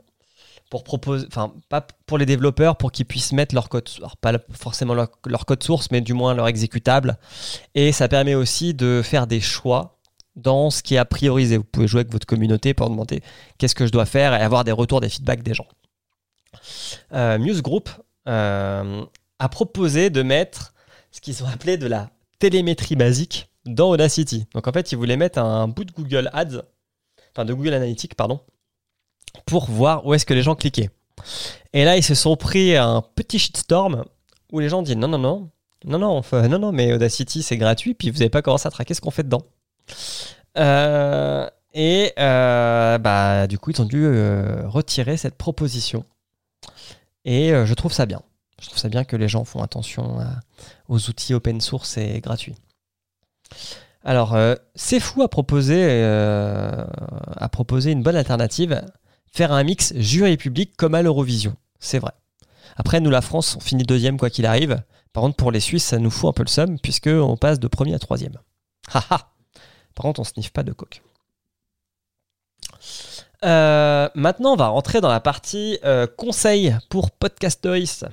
[SPEAKER 1] pour proposer, enfin pas pour les développeurs pour qu'ils puissent mettre leur code, alors pas forcément leur, code source, mais du moins leur exécutable. Et ça permet aussi de faire des choix dans ce qui est à prioriser. Vous pouvez jouer avec votre communauté pour demander qu'est-ce que je dois faire et avoir des retours, des feedbacks des gens. Euh, Muse Group euh, a proposé de mettre ce qu'ils ont appelé de la télémétrie basique dans Audacity. Donc en fait, ils voulaient mettre un bout de Google Ads, enfin de Google Analytics, pardon, pour voir où est-ce que les gens cliquaient. Et là, ils se sont pris un petit shitstorm où les gens disent non, non, non, non, non, non, non, mais Audacity c'est gratuit, puis vous n'avez pas commencé à traquer ce qu'on fait dedans. Euh, et euh, bah, du coup, ils ont dû euh, retirer cette proposition. Et je trouve ça bien. Je trouve ça bien que les gens font attention aux outils open source et gratuits. Alors, c'est fou à proposer, à proposer une bonne alternative faire un mix jury public comme à l'Eurovision. C'est vrai. Après, nous, la France, on finit deuxième quoi qu'il arrive. Par contre, pour les Suisses, ça nous fout un peu le seum puisqu'on passe de premier à troisième. Haha Par contre, on sniffe pas de coke. Euh, maintenant, on va rentrer dans la partie euh, conseils pour Podcastoris.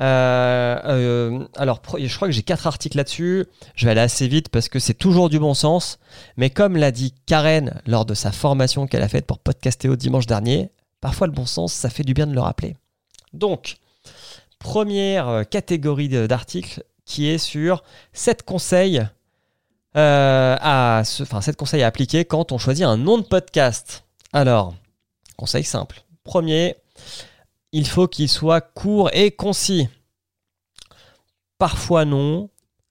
[SPEAKER 1] Euh, euh, alors, je crois que j'ai quatre articles là-dessus. Je vais aller assez vite parce que c'est toujours du bon sens. Mais comme l'a dit Karen lors de sa formation qu'elle a faite pour Podcastéo dimanche dernier, parfois le bon sens, ça fait du bien de le rappeler. Donc, première euh, catégorie d'articles qui est sur 7 conseils à, enfin, 7 conseils à appliquer quand on choisit un nom de podcast. Alors, conseil simple. Premier, il faut qu'il soit court et concis. Parfois non,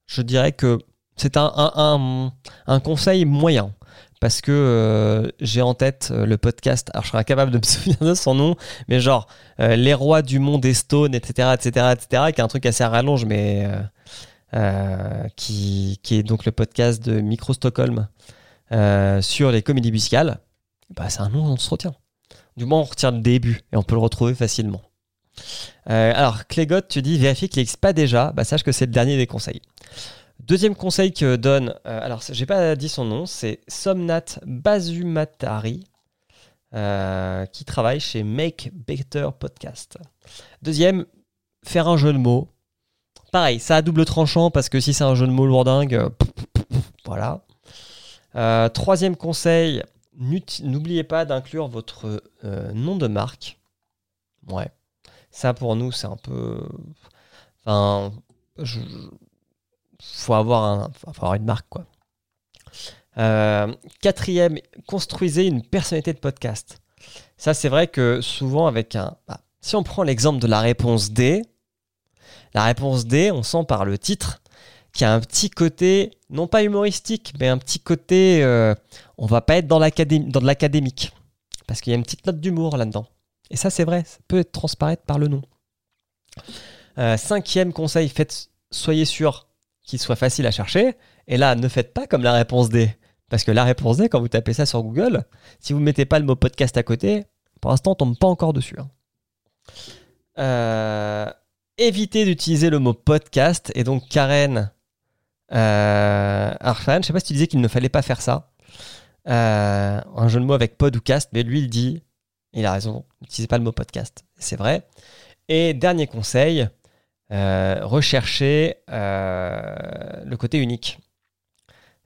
[SPEAKER 1] je dirais que c'est un, un, conseil moyen. Parce que euh, j'ai en tête euh, le podcast, alors je serais incapable de me souvenir de son nom, mais genre euh, Les rois du monde des Stones, etc., etc., etc., qui est un truc assez rallonge, mais qui, qui, est donc le podcast de Micro Stockholm sur les comédies musicales. Bah, c'est un nom on se retient. Du moins, on retient le début et on peut le retrouver facilement. Euh, alors, Clégot, tu dis vérifie qu'il n'existe pas déjà. Bah, sache que c'est le dernier des conseils. Deuxième conseil que donne, euh, alors j'ai pas dit son nom, c'est Somnat Bazumatari, euh, qui travaille chez Make Better Podcast. Deuxième, faire un jeu de mots. Pareil, ça a double tranchant parce que si c'est un jeu de mots lourdingue, voilà. troisième conseil, N'oubliez pas d'inclure votre euh, nom de marque. Ouais. Ça, pour nous, c'est un peu. Enfin. Faut avoir, faut avoir une marque, quoi. Euh, quatrième, construisez une personnalité de podcast. Ça, c'est vrai que souvent, avec un. Bah, si on prend l'exemple de la réponse D, la réponse D, on sent par le titre qui a un petit côté, non pas humoristique, mais un petit côté, euh, on va pas être dans, de l'académique. Parce qu'il y a une petite note d'humour là-dedans. Et ça, c'est vrai, ça peut être transparaître par le nom. Euh, cinquième conseil, faites, soyez sûr qu'il soit facile à chercher. Et là, ne faites pas comme la réponse D. Parce que la réponse D, quand vous tapez ça sur Google, si vous ne mettez pas le mot podcast à côté, pour l'instant, on tombe pas encore dessus. Hein. Euh, évitez d'utiliser le mot podcast. Et donc, Karen euh, Arfan, je sais pas si tu disais qu'il ne fallait pas faire ça. Euh, un jeu de mots avec pod ou cast, mais lui il dit, il a raison, n'utilisez pas le mot podcast. C'est vrai. Et dernier conseil, euh, recherchez euh, le côté unique,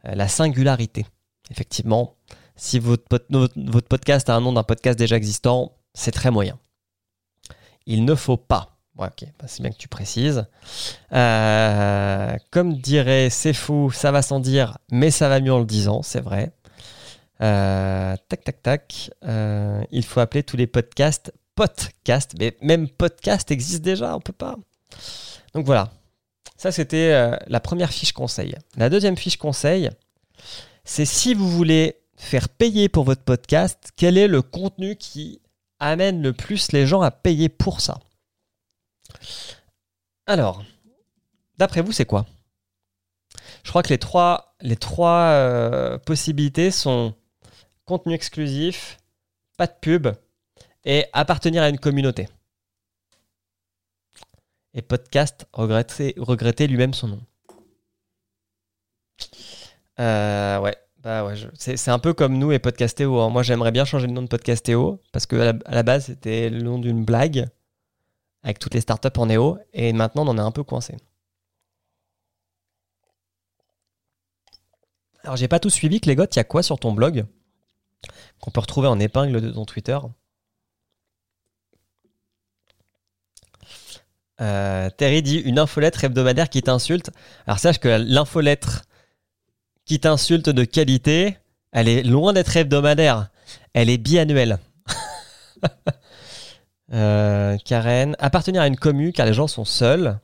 [SPEAKER 1] la singularité. Effectivement, si votre, votre podcast a un nom d'un podcast déjà existant, c'est très moyen. Il ne faut pas Ok, bah, c'est bien que tu précises. Euh, comme dirait C'est fou, ça va sans dire, mais ça va mieux en le disant, c'est vrai. Euh, tac, tac, tac. Euh, il faut appeler tous les podcasts podcast, mais même podcast existe déjà, on peut pas. Donc voilà. Ça, c'était la première fiche conseil. La deuxième fiche conseil, c'est si vous voulez faire payer pour votre podcast, quel est le contenu qui amène le plus les gens à payer pour ça? Alors, d'après vous, c'est quoi? Je crois que les trois, euh, possibilités sont contenu exclusif, pas de pub et appartenir à une communauté. Et podcast, regretter, lui-même son nom. Euh, ouais. Bah c'est un peu comme nous et Podcastéo. Hein. Moi, j'aimerais bien changer le nom de Podcastéo parce que à la, base, c'était le nom d'une blague avec toutes les startups en néo et maintenant, on en est un peu coincé. Alors, j'ai pas tout suivi, Clégot. Il y a quoi sur ton blog qu'on peut retrouver en épingle de ton Twitter? Euh, Terry dit une infolettre hebdomadaire qui t'insulte. Alors sache que l'infolettre qui t'insulte de qualité, elle est loin d'être hebdomadaire. Elle est biannuelle. Euh, Karen, appartenir à une commu car les gens sont seuls.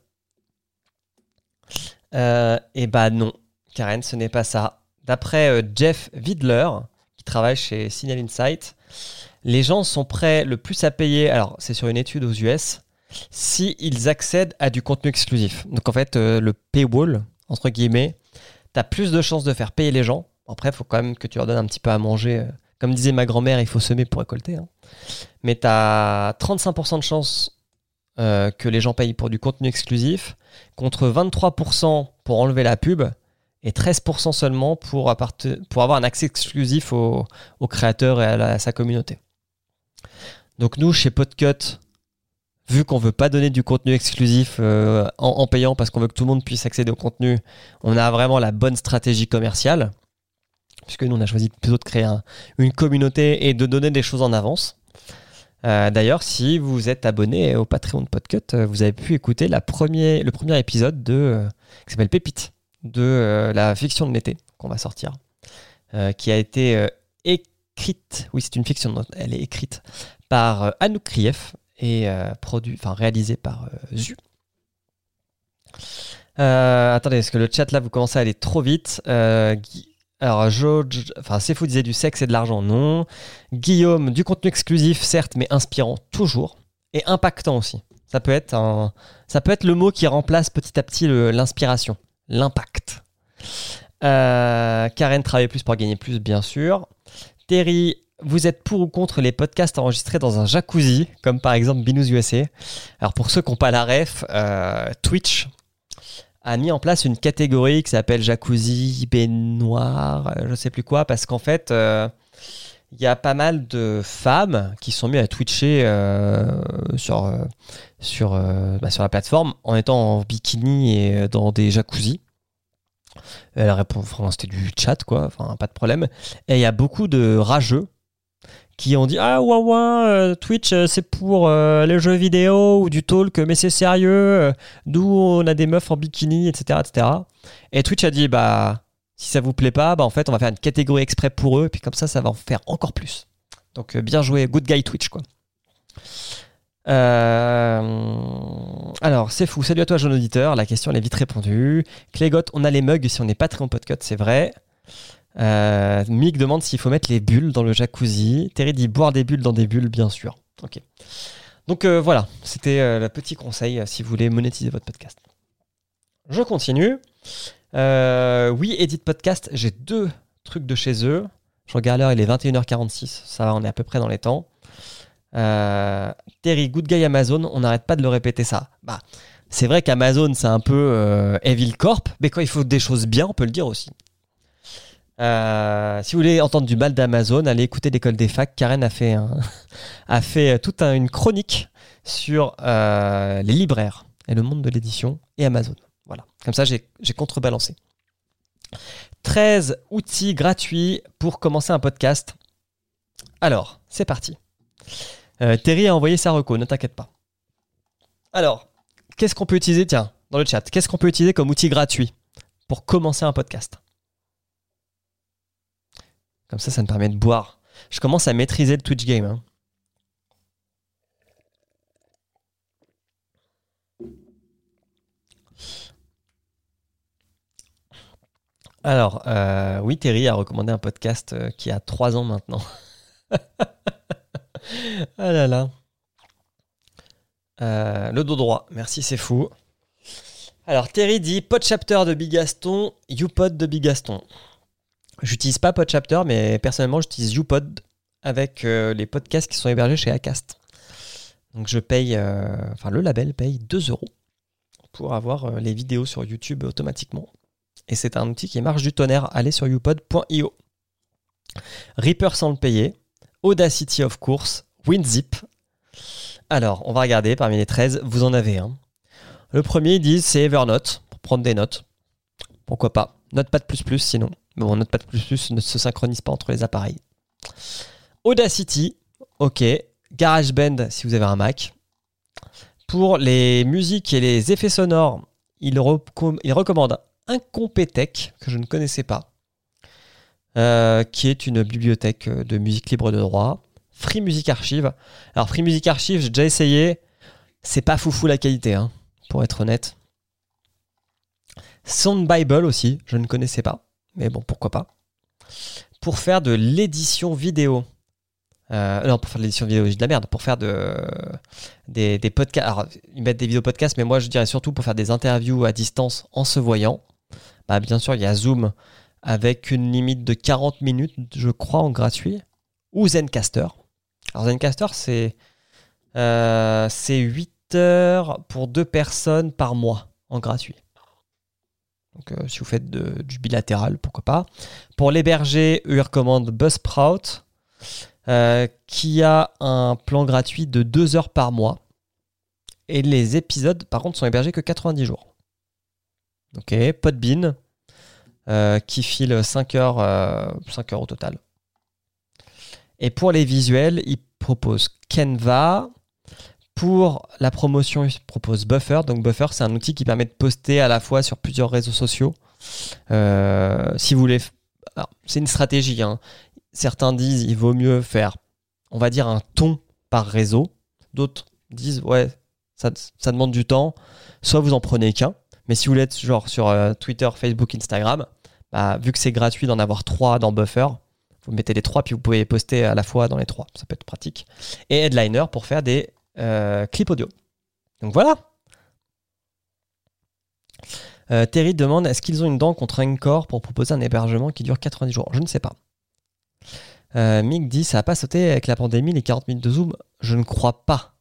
[SPEAKER 1] Euh, et bah non, Karen, ce n'est pas ça. D'après Jeff Vidler, qui travaille chez Signal Insight, les gens sont prêts le plus à payer. Alors, c'est sur une étude aux US s'ils accèdent à du contenu exclusif. Donc en fait, euh, le paywall, entre guillemets, tu as plus de chances de faire payer les gens. Après, il faut quand même que tu leur donnes un petit peu à manger. Comme disait ma grand-mère, il faut semer pour récolter. Hein. Mais tu as 35% de chances euh, que les gens payent pour du contenu exclusif, contre 23% pour enlever la pub, et 13% seulement pour, avoir un accès exclusif au, créateur et à, sa communauté. Donc nous, chez Podcut, vu qu'on veut pas donner du contenu exclusif euh, en, payant parce qu'on veut que tout le monde puisse accéder au contenu, on a vraiment la bonne stratégie commerciale. Puisque nous, on a choisi plutôt de créer une communauté et de donner des choses en avance. Euh, d'ailleurs, si vous êtes abonné au Patreon de Podcut, euh, vous avez pu écouter le premier épisode de, qui s'appelle Pépite, de la fiction de l'été qu'on va sortir, qui a été écrite, oui, c'est une fiction, elle est écrite par Anouk Krief, et euh, enfin réalisé par euh, Zu. Euh, attendez, est-ce que le chat là vous commencez à aller trop vite alors, George, enfin, c'est fou disait du sexe et de l'argent, non. Guillaume, du contenu exclusif, certes, mais inspirant toujours. Et impactant aussi. Ça peut être, le mot qui remplace petit à petit l'inspiration, l'impact. Karen travaille plus pour gagner plus, bien sûr. Terry, vous êtes pour ou contre les podcasts enregistrés dans un jacuzzi, comme par exemple Binous USA Alors pour ceux qui n'ont pas la ref, euh, Twitch a mis en place une catégorie qui s'appelle jacuzzi, baignoire, euh, je sais plus quoi, parce qu'en fait, euh, il y a pas mal de femmes qui sont mises à twitcher sur, sur, bah, sur la plateforme en étant en bikini et dans des jacuzzis. Elle répond, c'était du chat, quoi, enfin, pas de problème. Et il y a beaucoup de rageux qui ont dit ah ouais ouais euh, Twitch euh, c'est pour euh, les jeux vidéo ou du talk mais c'est sérieux d'où on a des meufs en bikini etc etc et Twitch a dit bah si ça vous plaît pas bah en fait on va faire une catégorie exprès pour eux et puis comme ça ça va en faire encore plus donc bien joué good guy Twitch quoi alors, c'est fou. Salut à toi, jeune auditeur. La question, elle est vite répondue. Clégot, on a les mugs si on n'est pas très en podcast, c'est vrai. Euh, Mick demande s'il faut mettre les bulles dans le jacuzzi. Terry dit boire des bulles dans des bulles, bien sûr. Donc euh, voilà, c'était euh, le petit conseil si vous voulez monétiser votre podcast. Je continue. oui, Edit Podcast, j'ai deux trucs de chez eux. Je regarde l'heure, il est 21h46. Ça va, on est à peu près dans les temps. Terry, good guy Amazon, on n'arrête pas de le répéter ça. Bah, c'est vrai qu'Amazon, c'est un peu Evil Corp, mais quand il faut des choses bien, on peut le dire aussi. Euh, si vous voulez entendre du mal d'Amazon, allez écouter l'école des facs. Karen a fait, a fait toute une chronique sur euh, les libraires et le monde de l'édition et Amazon. Voilà, comme ça j'ai contrebalancé. 13 outils gratuits pour commencer un podcast. Alors, c'est parti. Euh, Terry a envoyé sa reco, ne t'inquiète pas. Alors, qu'est-ce qu'on peut utiliser? Tiens, dans le chat, qu'est-ce qu'on peut utiliser comme outil gratuit pour commencer un podcast? Comme ça, ça me permet de boire. Je commence à maîtriser le Twitch game. Hein. Alors, euh, oui, Terry a recommandé un podcast euh, qui a trois ans maintenant. ah là là. Euh, le dos droit, merci, c'est fou. Alors, Terry dit Podchapter de Bigaston, YouPod de Bigaston. J'utilise pas PodChapter, mais personnellement, j'utilise YouPod avec euh, les podcasts qui sont hébergés chez Acast. Donc je paye, euh, enfin le label paye 2 euros pour avoir euh, les vidéos sur YouTube automatiquement. Et c'est un outil qui marche du tonnerre. Allez sur youpod.io. Reaper sans le payer. Audacity of course. WinZip. Alors, on va regarder parmi les 13, vous en avez un. Le premier, ils disent c'est Evernote, pour prendre des notes. Pourquoi pas Notepad++ sinon. Bon, Notepad++ ne se synchronise pas entre les appareils. Audacity, ok. GarageBand si vous avez un Mac. Pour les musiques et les effets sonores, il, recommande un Competech que je ne connaissais pas, euh, qui est une bibliothèque de musique libre de droit. Free Music Archive. Alors Free Music Archive, j'ai déjà essayé. C'est pas foufou la qualité, hein, pour être honnête. Sound Bible aussi, je ne connaissais pas. Mais bon, pourquoi pas. Pour faire de l'édition vidéo. Euh, non, pour faire de l'édition vidéo, j'ai de la merde. Pour faire de, des, podcasts. Alors, ils mettent des vidéos podcasts, mais moi, je dirais surtout pour faire des interviews à distance en se voyant. Bah, bien sûr, il y a Zoom avec une limite de 40 minutes, je crois, en gratuit. Ou Zencaster. Alors, Zencaster, c'est euh, 8 heures pour deux personnes par mois en gratuit. Donc, euh, si vous faites du bilatéral, pourquoi pas. Pour l'héberger, eux, ils recommandent Buzzsprout, euh, qui a un plan gratuit de 2 heures par mois. Et les épisodes, par contre, sont hébergés que 90 jours. Ok, Podbean, euh, qui file 5 heures, 5 heures au total. Et pour les visuels, ils proposent Canva, pour la promotion, il propose Buffer. Donc Buffer, c'est un outil qui permet de poster à la fois sur plusieurs réseaux sociaux. Euh, si vous voulez, c'est une stratégie. Hein. Certains disent il vaut mieux faire, on va dire un ton par réseau. D'autres disent ouais, ça, demande du temps. Soit vous en prenez qu'un. Mais si vous voulez être genre sur euh, Twitter, Facebook, Instagram, bah, vu que c'est gratuit d'en avoir trois dans Buffer, vous mettez les trois puis vous pouvez poster à la fois dans les trois. Ça peut être pratique. Et Headliner pour faire des euh, clip audio. Donc voilà. Euh, Terry demande est-ce qu'ils ont une dent contre Encore pour proposer un hébergement qui dure 90 jours? Je ne sais pas. Euh, Mick dit ça n'a pas sauté avec la pandémie les 40 minutes de Zoom Je ne crois pas.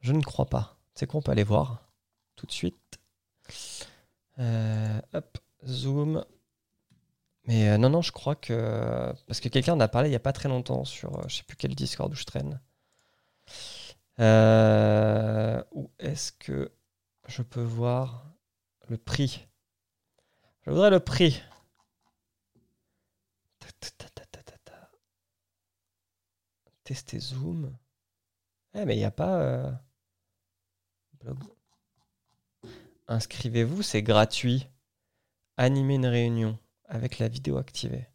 [SPEAKER 1] Je ne crois pas. C'est quoi On peut aller voir tout de suite. hop, Zoom. Mais non, non, je crois que. Parce que quelqu'un en a parlé il n'y a pas très longtemps sur je sais plus quel Discord où je traîne. Euh, où est-ce que je peux voir le prix? Je voudrais le prix. Tester Zoom. Eh, mais il n'y a pas. Euh, Inscrivez-vous, c'est gratuit. Animer une réunion avec la vidéo activée.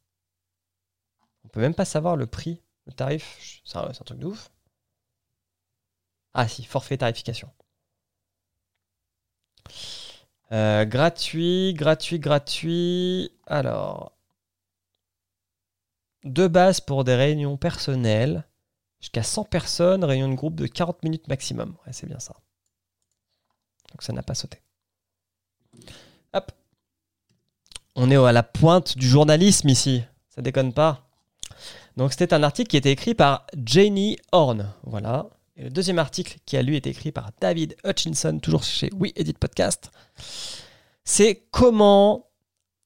[SPEAKER 1] On peut même pas savoir le prix, le tarif. C'est un truc de ouf. Ah si, forfait tarification. Euh, gratuit, gratuit, gratuit. Alors, de base pour des réunions personnelles, jusqu'à 100 personnes, réunion de groupe de 40 minutes maximum. Ouais, c'est bien ça. Donc ça n'a pas sauté. Hop. On est à la pointe du journalisme ici. Ça déconne pas. Donc c'était un article qui était écrit par Jenny Horn. Voilà. Le deuxième article, qui a lui été écrit par David Hutchinson, toujours chez We Edit Podcast, c'est comment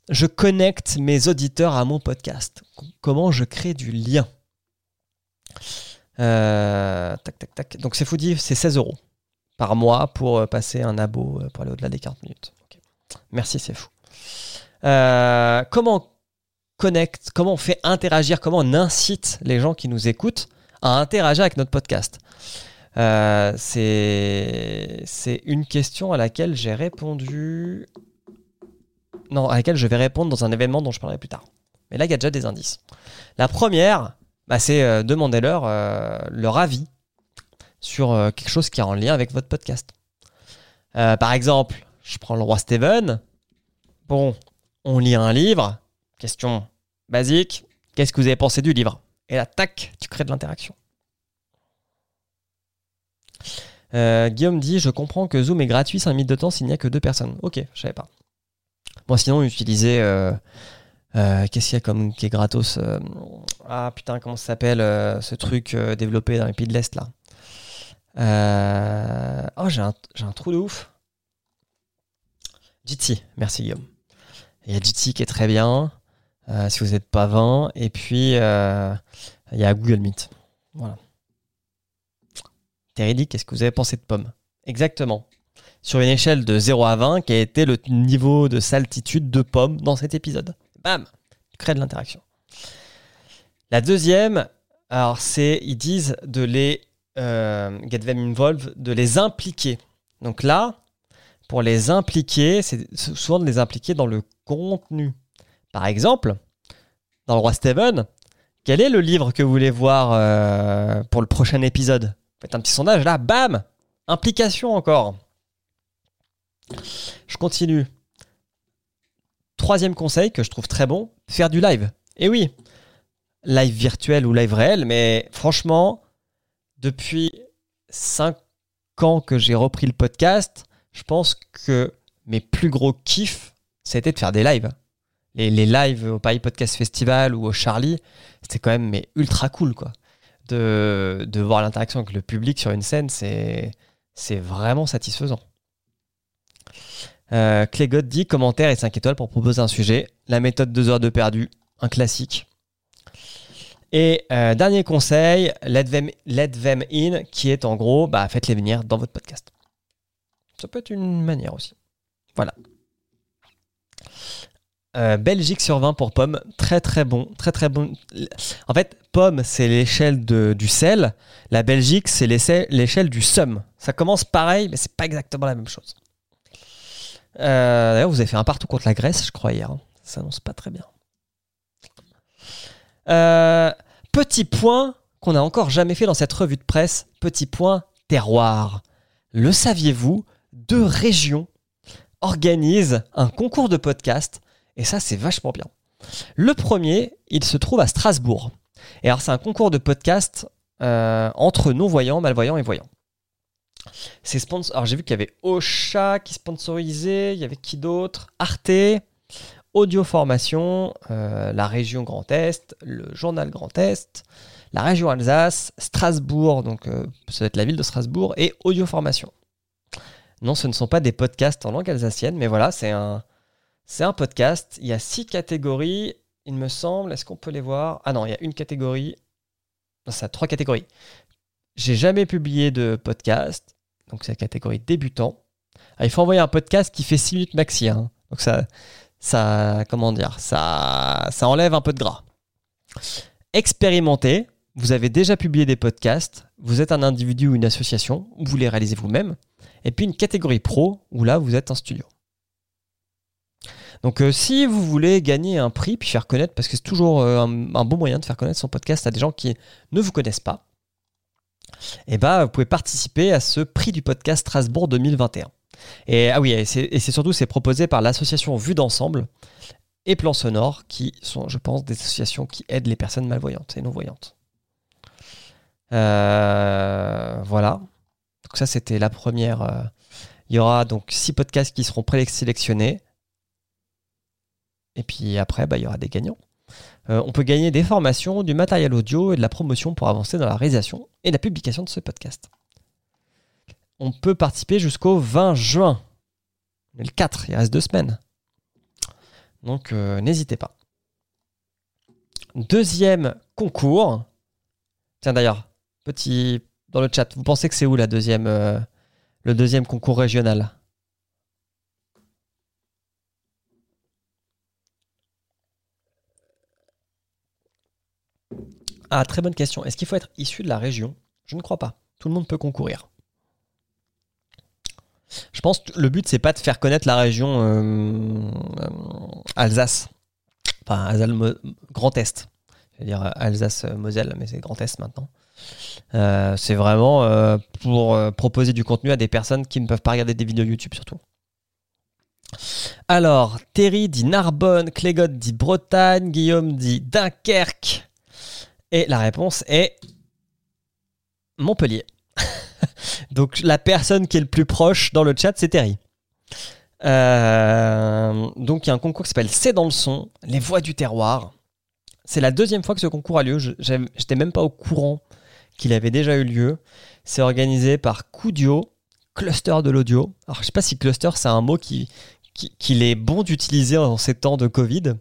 [SPEAKER 1] je connecte mes auditeurs à mon podcast. Comment je crée du lien. Euh, tac, tac, tac. Donc c'est dire, c'est 16 euros par mois pour euh, passer un abo euh, pour aller au-delà des 40 minutes. Merci, c'est fou. comment connecte, comment on fait interagir, comment on incite les gens qui nous écoutent à interagir avec notre podcast euh, C'est une question à laquelle j'ai répondu. Non, à laquelle je vais répondre dans un événement dont je parlerai plus tard. Mais là, il y a déjà des indices. La première, bah, c'est euh, demander-leur euh, leur avis sur quelque chose qui est en lien avec votre podcast. par exemple, je prends le roi Steven. Bon, on lit un livre. Question basique. Qu'est-ce que vous avez pensé du livre? Et là, tac, tu crées de l'interaction. Euh, Guillaume dit Je comprends que Zoom est gratuit 5 minutes de temps s'il n'y a que deux personnes. Ok, je savais pas. Bon, sinon, utiliser. Euh, euh, qu'est-ce qu'il y a comme qui est gratos Ah putain, comment ça s'appelle ce truc développé dans les pays de l'Est là Oh, j'ai un, un, trou de ouf. Jitsi, merci Guillaume. Il y a Jitsi qui est très bien, euh, si vous n'êtes pas 20. Et puis, euh, il y a Google Meet. Voilà. Terry qu'est-ce que vous avez pensé de Pomme? Exactement. Sur une échelle de 0 à 20, qui a été le niveau de saltitude de Pomme dans cet épisode? Bam Crée de l'interaction. La deuxième, alors c'est, ils disent de les euh, get them involved, de les impliquer. Donc là, pour les impliquer, c'est souvent de les impliquer dans le contenu. Par exemple, dans le roi Steven, quel est le livre que vous voulez voir euh, pour le prochain épisode? Faites un petit sondage là, bam Implication encore. Je continue. Troisième conseil que je trouve très bon, faire du live. Et oui, live virtuel ou live réel, mais franchement, depuis 5 ans que j'ai repris le podcast, je pense que mes plus gros kiffs, c'était de faire des lives. Les, lives au Paris Podcast Festival ou au Charlie, c'était quand même mais ultra cool, quoi. De, voir l'interaction avec le public sur une scène, c'est, c'est vraiment satisfaisant. Euh, Clégot dit commentaire et 5 étoiles pour proposer un sujet. La méthode 2 heures de perdu, un classique. Et euh, dernier conseil, let them, let them in, qui est en gros, bah, faites-les venir dans votre podcast. Ça peut être une manière aussi. Voilà. Euh, Belgique sur 20 pour Pomme, très très bon, très très bon. En fait, Pomme c'est l'échelle du sel, la Belgique c'est l'échelle du sum. Ça commence pareil, mais c'est pas exactement la même chose. Euh, d'ailleurs, vous avez fait un partout contre la Grèce, je crois hier. Hein. Ça s'annonce pas très bien. Euh, Petit point qu'on n'a encore jamais fait dans cette revue de presse, petit point terroir. Le saviez-vous? Deux régions organisent un concours de podcast et ça c'est vachement bien. Le premier, il se trouve à Strasbourg. Et alors c'est un concours de podcast euh, entre non-voyants, malvoyants et voyants. C'est Alors j'ai vu qu'il y avait Ocha qui sponsorisait, il y avait qui d'autre? Arte, Audio Formation, euh, la région Grand Est, le journal Grand Est, la région Alsace, Strasbourg, donc euh, ça va être la ville de Strasbourg, et Audio Formation. Non, ce ne sont pas des podcasts en langue alsacienne, mais voilà, c'est un, c'est un podcast. Il y a six catégories, il me semble. Est-ce qu'on peut les voir? Ah non, il y a une catégorie. Non, ça a trois catégories. J'ai jamais publié de podcast, donc c'est la catégorie débutant. Ah, il faut envoyer un podcast qui fait 6 minutes maxi. Hein. Donc ça, ça, comment dire, ça, ça enlève un peu de gras. Expérimentez. Vous avez déjà publié des podcasts. Vous êtes un individu ou une association. Vous les réalisez vous-même. Et puis une catégorie pro où là, vous êtes un studio. Donc euh, si vous voulez gagner un prix puis faire connaître, parce que c'est toujours euh, un, bon moyen de faire connaître son podcast à des gens qui ne vous connaissent pas, eh ben, vous pouvez participer à ce prix du podcast Strasbourg 2021. Et ah oui, et c'est surtout c'est proposé par l'association Vue d'ensemble et Plan Sonore, qui sont, je pense, des associations qui aident les personnes malvoyantes et non-voyantes. Euh, voilà. Donc ça, c'était la première. Il y aura donc six podcasts qui seront présélectionnés. Et puis après, bah, il y aura des gagnants. Euh, on peut gagner des formations, du matériel audio et de la promotion pour avancer dans la réalisation et la publication de ce podcast on peut participer jusqu'au 20 juin. le 4, il reste deux semaines. Donc euh, n'hésitez pas. Deuxième concours. Tiens d'ailleurs, petit dans le chat, vous pensez que c'est où la deuxième, euh, le deuxième concours régional? Ah, très bonne question. Est-ce qu'il faut être issu de la région? Je ne crois pas. Tout le monde peut concourir. Je pense que le but, c'est pas de faire connaître la région euh, euh, Alsace. Enfin, Alsace Grand Est. Je veux dire Alsace-Moselle, mais c'est Grand Est maintenant. Euh, c'est vraiment pour proposer du contenu à des personnes qui ne peuvent pas regarder des vidéos YouTube surtout. Alors, Terry dit Narbonne, Clégot dit Bretagne, Guillaume dit Dunkerque. Et la réponse est Montpellier. Donc la personne qui est le plus proche dans le chat, c'est Terry. Euh, donc il y a un concours qui s'appelle C'est dans le son, les voix du terroir. C'est la deuxième fois que ce concours a lieu. Je n'étais même pas au courant qu'il avait déjà eu lieu. C'est organisé par Coudio, Cluster de l'audio. Alors je sais pas si cluster c'est un mot qui, qu'il est bon d'utiliser en ces temps de Covid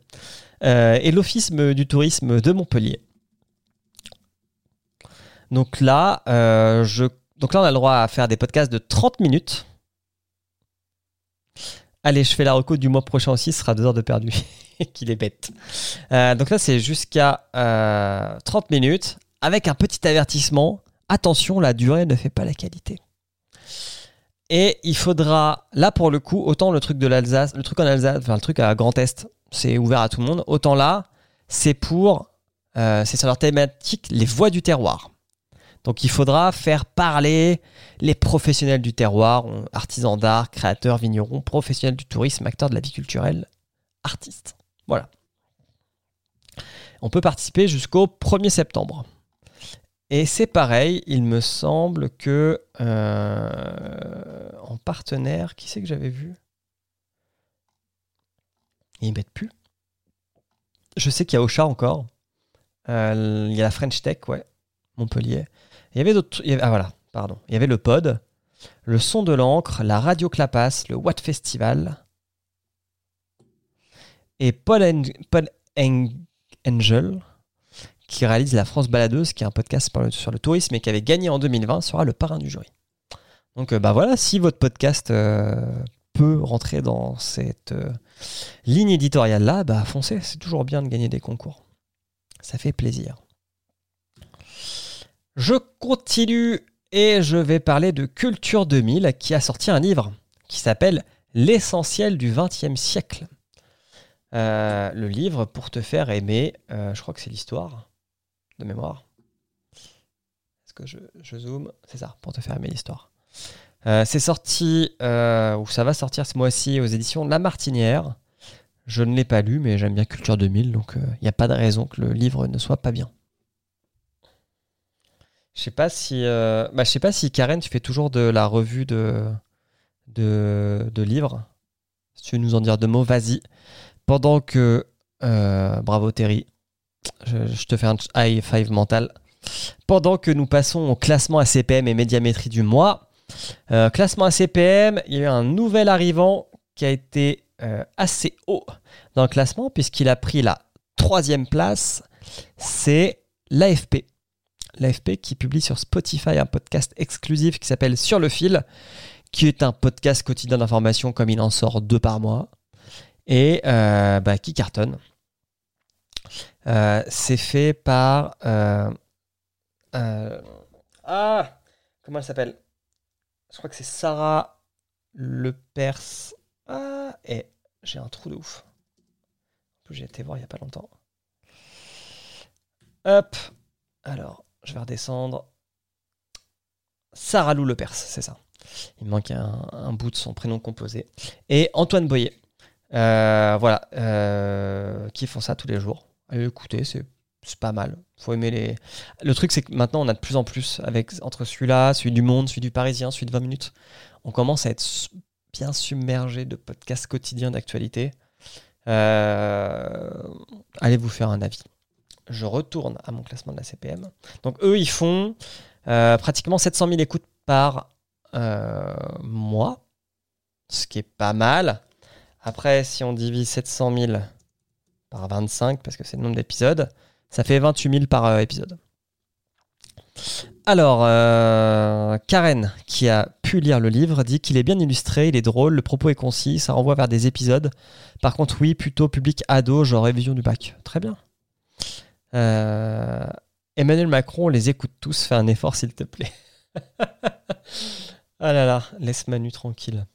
[SPEAKER 1] euh, et l'Office du tourisme de Montpellier. Donc là, euh, je... Donc là, on a le droit à faire des podcasts de 30 minutes. Allez, je fais la reco du mois prochain aussi, ce sera deux heures de perdu. Qu'il est bête. Euh, donc là, c'est jusqu'à 30 minutes avec un petit avertissement. Attention, la durée ne fait pas la qualité. Et il faudra, là pour le coup, autant le truc de l'Alsace, le truc en Alsace, enfin le truc à Grand Est, c'est ouvert à tout le monde, autant là, c'est pour, euh, c'est sur leur thématique, les voix du terroir. Donc il faudra faire parler les professionnels du terroir, artisans d'art, créateurs, vignerons, professionnels du tourisme, acteurs de la vie culturelle, artistes. Voilà. On peut participer jusqu'au 1er septembre. Et c'est pareil, il me semble que euh, en partenaire, qui c'est que j'avais vu? Ils mettent plus. Je sais qu'il y a Ocha encore. Euh, il y a la French Tech, ouais, Montpellier. Il y avait le Pod, le Son de l'encre, la Radio Clapas, le Watt Festival. Et Paul, Angel, qui réalise La France Baladeuse, qui est un podcast sur le tourisme et qui avait gagné en 2020, sera le parrain du jury. Donc euh, bah voilà, si votre podcast euh, peut rentrer dans cette euh, ligne éditoriale-là, bah foncez, c'est toujours bien de gagner des concours. Ça fait plaisir. Je continue et je vais parler de Culture 2000 qui a sorti un livre qui s'appelle L'essentiel du XXe siècle. le livre pour te faire aimer, je crois que c'est l'histoire, de mémoire. Est-ce que je, zoome? C'est ça, pour te faire aimer l'histoire. Euh, c'est sorti, euh, ou ça va sortir ce mois-ci aux éditions La Martinière. Je ne l'ai pas lu, mais j'aime bien Culture 2000, donc il euh, n'y a pas de raison que le livre ne soit pas bien. Je sais pas si, bah, je sais pas si Karen, tu fais toujours de la revue de, de, de livres. Si tu veux nous en dire deux mots, vas-y. Pendant que, bravo Terry, je, te fais un high five mental. Pendant que nous passons au classement ACPM et médiamétrie du mois, euh, classement ACPM, il y a eu un nouvel arrivant qui a été euh, assez haut dans le classement puisqu'il a pris la troisième place. C'est l'AFP. L'AFP qui publie sur Spotify un podcast exclusif qui s'appelle Sur le fil, qui est un podcast quotidien d'information comme il en sort deux par mois et euh, bah, qui cartonne. Euh, c'est fait par. Euh, ah Comment elle s'appelle? Je crois que c'est Sarah Le Perse. Ah Et j'ai un trou de ouf. J'ai été voir il n'y a pas longtemps. Hop Alors, je vais redescendre. Sarah Lou Le Perse, c'est ça. Il manque un, bout de son prénom composé. Et Antoine Boyer. voilà. qui font ça tous les jours écoutez, c'est pas mal. Faut aimer les. Le truc, c'est que maintenant, on a de plus en plus, avec entre celui-là, celui du Monde, celui du Parisien, celui de 20 minutes, on commence à être bien submergé de podcasts quotidiens d'actualité. Euh, allez vous faire un avis. Je retourne à mon classement de la CPM. Donc, eux, ils font euh, pratiquement 700 000 écoutes par euh, mois, ce qui est pas mal. Après, si on divise 700 000 par 25 parce que c'est le nombre d'épisodes. Ça fait 28 000 par euh, épisode. Alors, Karen, qui a pu lire le livre, dit qu'il est bien illustré, il est drôle, le propos est concis, ça renvoie vers des épisodes. Par contre, oui, plutôt public ado, genre révision du bac. Très bien. Euh, Emmanuel Macron, les écoute tous, fais un effort s'il te plaît. ah là là, laisse Manu tranquille.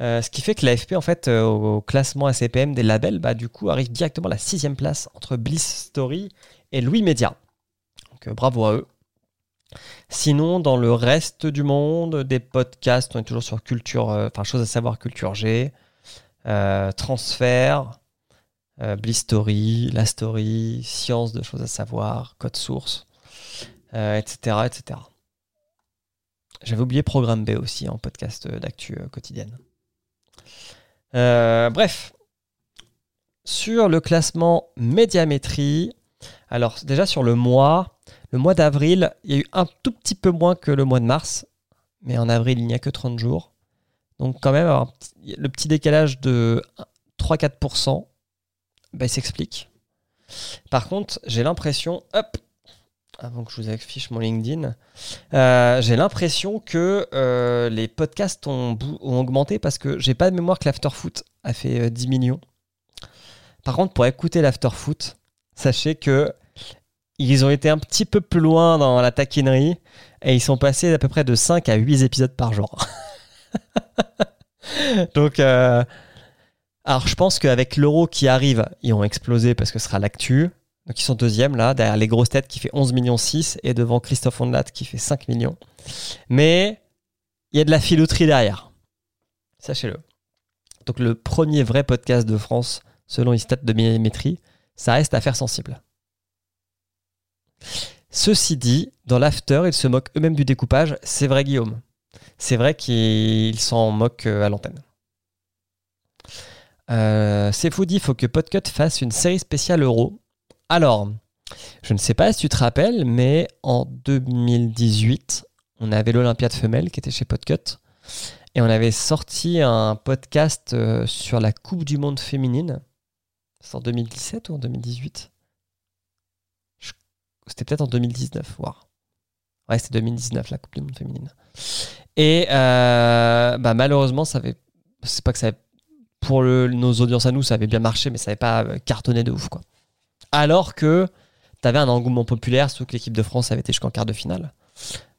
[SPEAKER 1] Euh, ce qui fait que l'AFP, en fait, euh, au classement ACPM des labels, bah, du coup, arrive directement à la sixième place entre Bliss Story et Louis Media. Donc, bravo à eux. Sinon, dans le reste du monde, des podcasts, on est toujours sur culture, enfin, chose à savoir, culture G, transfert, Bliss Story, La Story, science de choses à savoir, code source, etc., etc. J'avais oublié Programme B aussi en podcast d'actu quotidienne. Euh, bref, sur le classement médiamétrie, alors déjà sur le mois, le mois d'avril, il y a eu un tout petit peu moins que le mois de mars, mais en avril, il n'y a que 30 jours. Donc quand même, le petit décalage de 3-4%, bah, il s'explique. Par contre, j'ai l'impression, hop, avant que je vous affiche mon LinkedIn, euh, j'ai l'impression que euh, les podcasts ont, augmenté parce que j'ai pas de mémoire que l'Afterfoot a fait 10 millions. Par contre, pour écouter l'Afterfoot, sachez que ils ont été un petit peu plus loin dans la taquinerie et ils sont passés à peu près de 5 à 8 épisodes par jour. Donc, euh, alors je pense qu'avec l'euro qui arrive, ils ont explosé parce que ce sera l'actu. Donc ils sont deuxième là, derrière les grosses têtes qui fait 11 millions 6 et devant Christophe Ondelat qui fait 5 millions. Mais il y a de la filouterie derrière. Sachez-le. Donc le premier vrai podcast de France, selon les stats de millimétrie, ça reste affaire sensible. Ceci dit, dans l'after, ils se moquent eux-mêmes du découpage. C'est vrai, Guillaume. C'est vrai qu'ils s'en moquent euh, à l'antenne. Euh, c'est fou il faut que Podcut fasse une série spéciale euro. Alors, je ne sais pas si tu te rappelles, mais en 2018, on avait l'Olympiade femelle qui était chez Podcut. Et on avait sorti un podcast euh, sur la Coupe du Monde féminine. C'est en 2017 ou en 2018 C'était peut-être en 2019, voire. Ouais, c'était 2019, la Coupe du Monde féminine. Et euh, bah, malheureusement, ça avait. C'est pas que ça Pour nos audiences à nous, ça avait bien marché, mais ça n'avait pas euh, cartonné de ouf, quoi. Alors que tu avais un engouement populaire, surtout que l'équipe de France avait été jusqu'en quart de finale,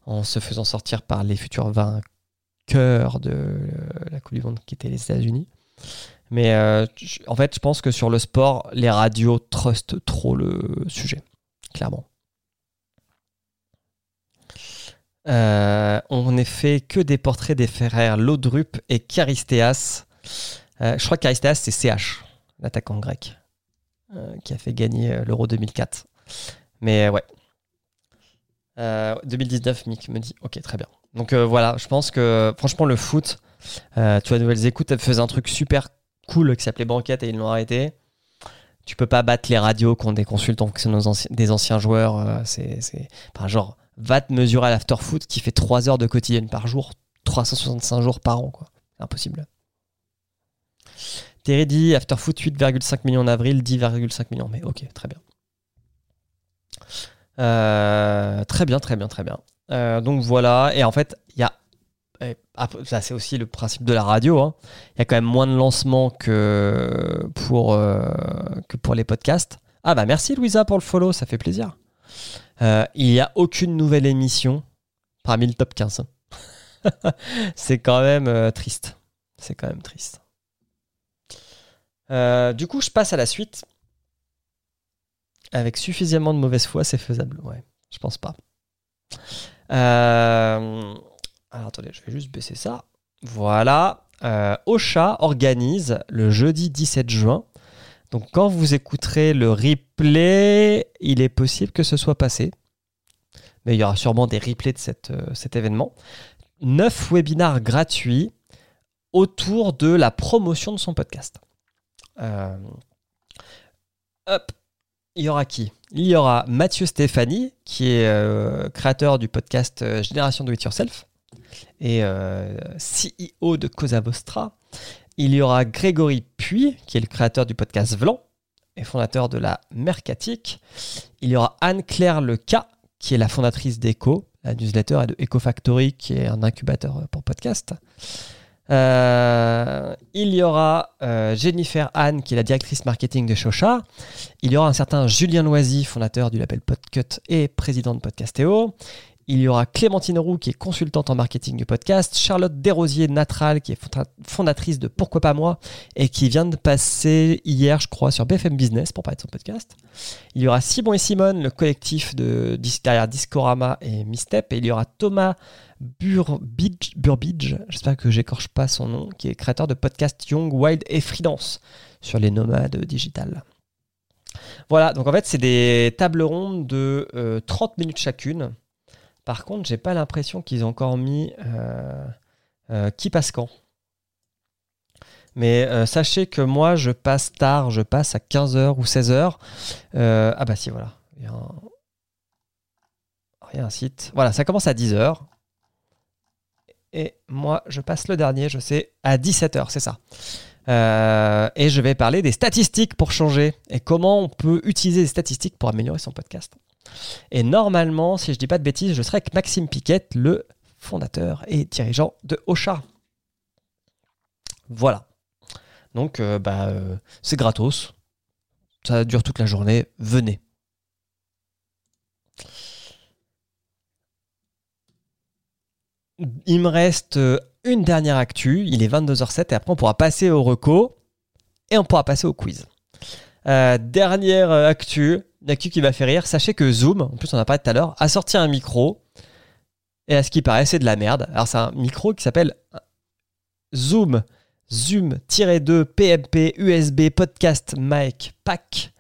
[SPEAKER 1] en se faisant sortir par les futurs vainqueurs de euh, la Coupe du Monde qui étaient les États-Unis. Mais en fait, je pense que sur le sport, les radios trustent trop le sujet, clairement. Euh, on n'est fait que des portraits des frères Lodrup et Charistéas. Euh, je crois que Charistéas, c'est CH, l'attaquant grec, euh, qui a fait gagner l'Euro 2004. Mais ouais. 2019, Mick me dit Ok, très bien. Donc voilà, je pense que franchement, le foot, tu vois, Nouvelles Écoutes, elle faisait un truc super cool qui s'appelait Banquette et ils l'ont arrêté. Tu peux pas battre les radios qui ont des consultants des anciens joueurs. c'est, enfin, genre, va te mesurer à l'afterfoot qui fait 3 heures de quotidienne par jour, 365 jours par an. impossible. Terry dit Afterfoot 8,5 millions en avril, 10,5 millions. Mais ok, très bien. Euh, très bien, très bien, très bien. Euh, donc voilà, et en fait, il y a. Ça, c'est aussi le principe de la radio. Hein. Il y a quand même moins de lancements que pour, euh, que pour les podcasts. Ah bah merci Louisa pour le follow, ça fait plaisir. Il n'y a aucune nouvelle émission parmi le top 15. c'est quand même triste. C'est quand même triste. Euh, du coup, je passe à la suite. Avec suffisamment de mauvaise foi, c'est faisable. Ouais, je pense pas. Alors attendez, je vais juste baisser ça. Voilà. Ocha organise le jeudi 17 juin donc quand vous écouterez le replay, il est possible que ce soit passé. Mais il y aura sûrement des replays de euh, cet événement. Neuf webinars gratuits autour de la promotion de son podcast. Euh, hop, il y aura qui? Il y aura Mathieu Stéphanie, qui est euh, créateur du podcast Génération Do It Yourself et CEO de Cosa Vostra. Il y aura Grégory Puy, qui est le créateur du podcast Vlan et fondateur de la Mercatique. Il y aura Anne-Claire Leca, qui est la fondatrice d'Echo, la newsletter, et de Echo Factory, qui est un incubateur pour podcast. Euh, il y aura euh, Jennifer Anne, qui est la directrice marketing de Shosha. Il y aura un certain Julien Loisy, fondateur du label Podcut et président de Podcastéo. Il y aura Clémentine Roux, qui est consultante en marketing du podcast, Charlotte Desrosiers-Natral, qui est fondatrice de Pourquoi pas moi, et qui vient de passer hier, je crois, sur BFM Business pour parler de son podcast. Il y aura Simon et Simone, le collectif de, derrière Discorama et Mistep, et il y aura Thomas Burbidge, j'espère que j'écorche pas son nom, qui est créateur de podcast Young, Wild et Freelance sur les nomades digitales. Voilà, donc en fait, c'est des tables rondes de 30 euh, minutes chacune par contre, j'ai pas l'impression qu'ils ont encore mis euh, euh, qui passe quand. Mais sachez que moi, je passe tard, je passe à 15h ou 16h. ah bah si, voilà. Il y a un... site. Voilà, ça commence à 10h. Et moi, je passe le dernier, je sais, à 17h, c'est ça. Euh, et je vais parler des statistiques pour changer et comment on peut utiliser les statistiques pour améliorer son podcast. Et normalement, si je dis pas de bêtises, je serai avec Maxime Piquette, le fondateur et dirigeant de Ocha. Voilà. Donc, euh, bah, euh, c'est gratos. Ça dure toute la journée. Venez. Il me reste euh, une dernière actu. Il est 22h07 et après on pourra passer au reco et on pourra passer au quiz. dernière actu, une actu qui va faire rire. Sachez que Zoom, en plus on en a parlé tout à l'heure, a sorti un micro et à ce qui paraît c'est de la merde. Alors c'est un micro qui s'appelle Zoom Zoom-2 PMP USB Podcast Mic Pack.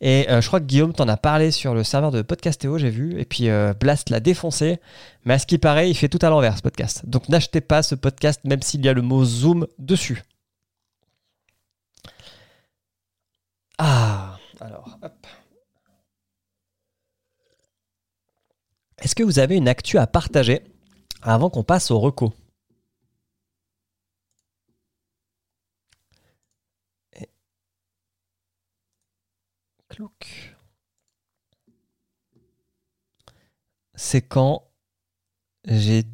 [SPEAKER 1] Et euh, je crois que Guillaume t'en a parlé sur le serveur de Podcastéo, j'ai vu. Et puis euh, Blast l'a défoncé. Mais à ce qui paraît, il fait tout à l'envers ce podcast. Donc n'achetez pas ce podcast, même s'il y a le mot Zoom dessus. Ah, alors, hop. Est-ce que vous avez une actu à partager avant qu'on passe au C'est quand j'ai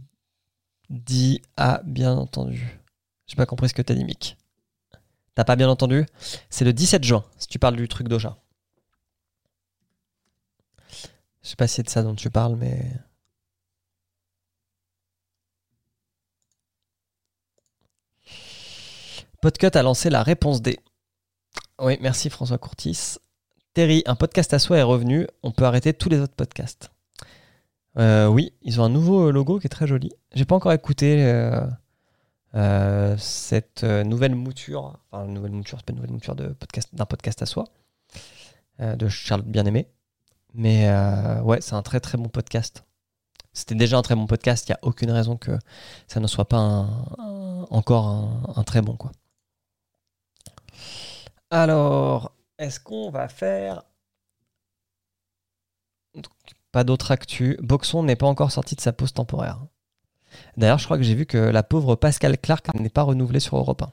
[SPEAKER 1] dit Ah, bien entendu. J'ai pas compris ce que t'as dit, Mick. T'as pas bien entendu? C'est le 17 juin, si tu parles du truc d'Ocha. Je sais pas si c'est de ça dont tu parles, mais. Podcut a lancé la réponse D. Oui, merci François Courtis. Un podcast à soi est revenu. On peut arrêter tous les autres podcasts. Euh, oui, ils ont un nouveau logo qui est très joli. J'ai pas encore écouté euh, euh, cette nouvelle mouture. Enfin, nouvelle mouture, c'est pas une nouvelle mouture de podcast, d'un podcast à soi de Charlotte Bien-Aimé. Mais ouais, c'est un très très bon podcast. C'était déjà un très bon podcast. Il n'y a aucune raison que ça ne soit pas encore un, un très bon quoi. Alors, est-ce qu'on va faire. pas d'autre actu. Boxon n'est pas encore sorti de sa pause temporaire. D'ailleurs, je crois que j'ai vu que la pauvre Pascal Clark n'est pas renouvelée sur Europe 1.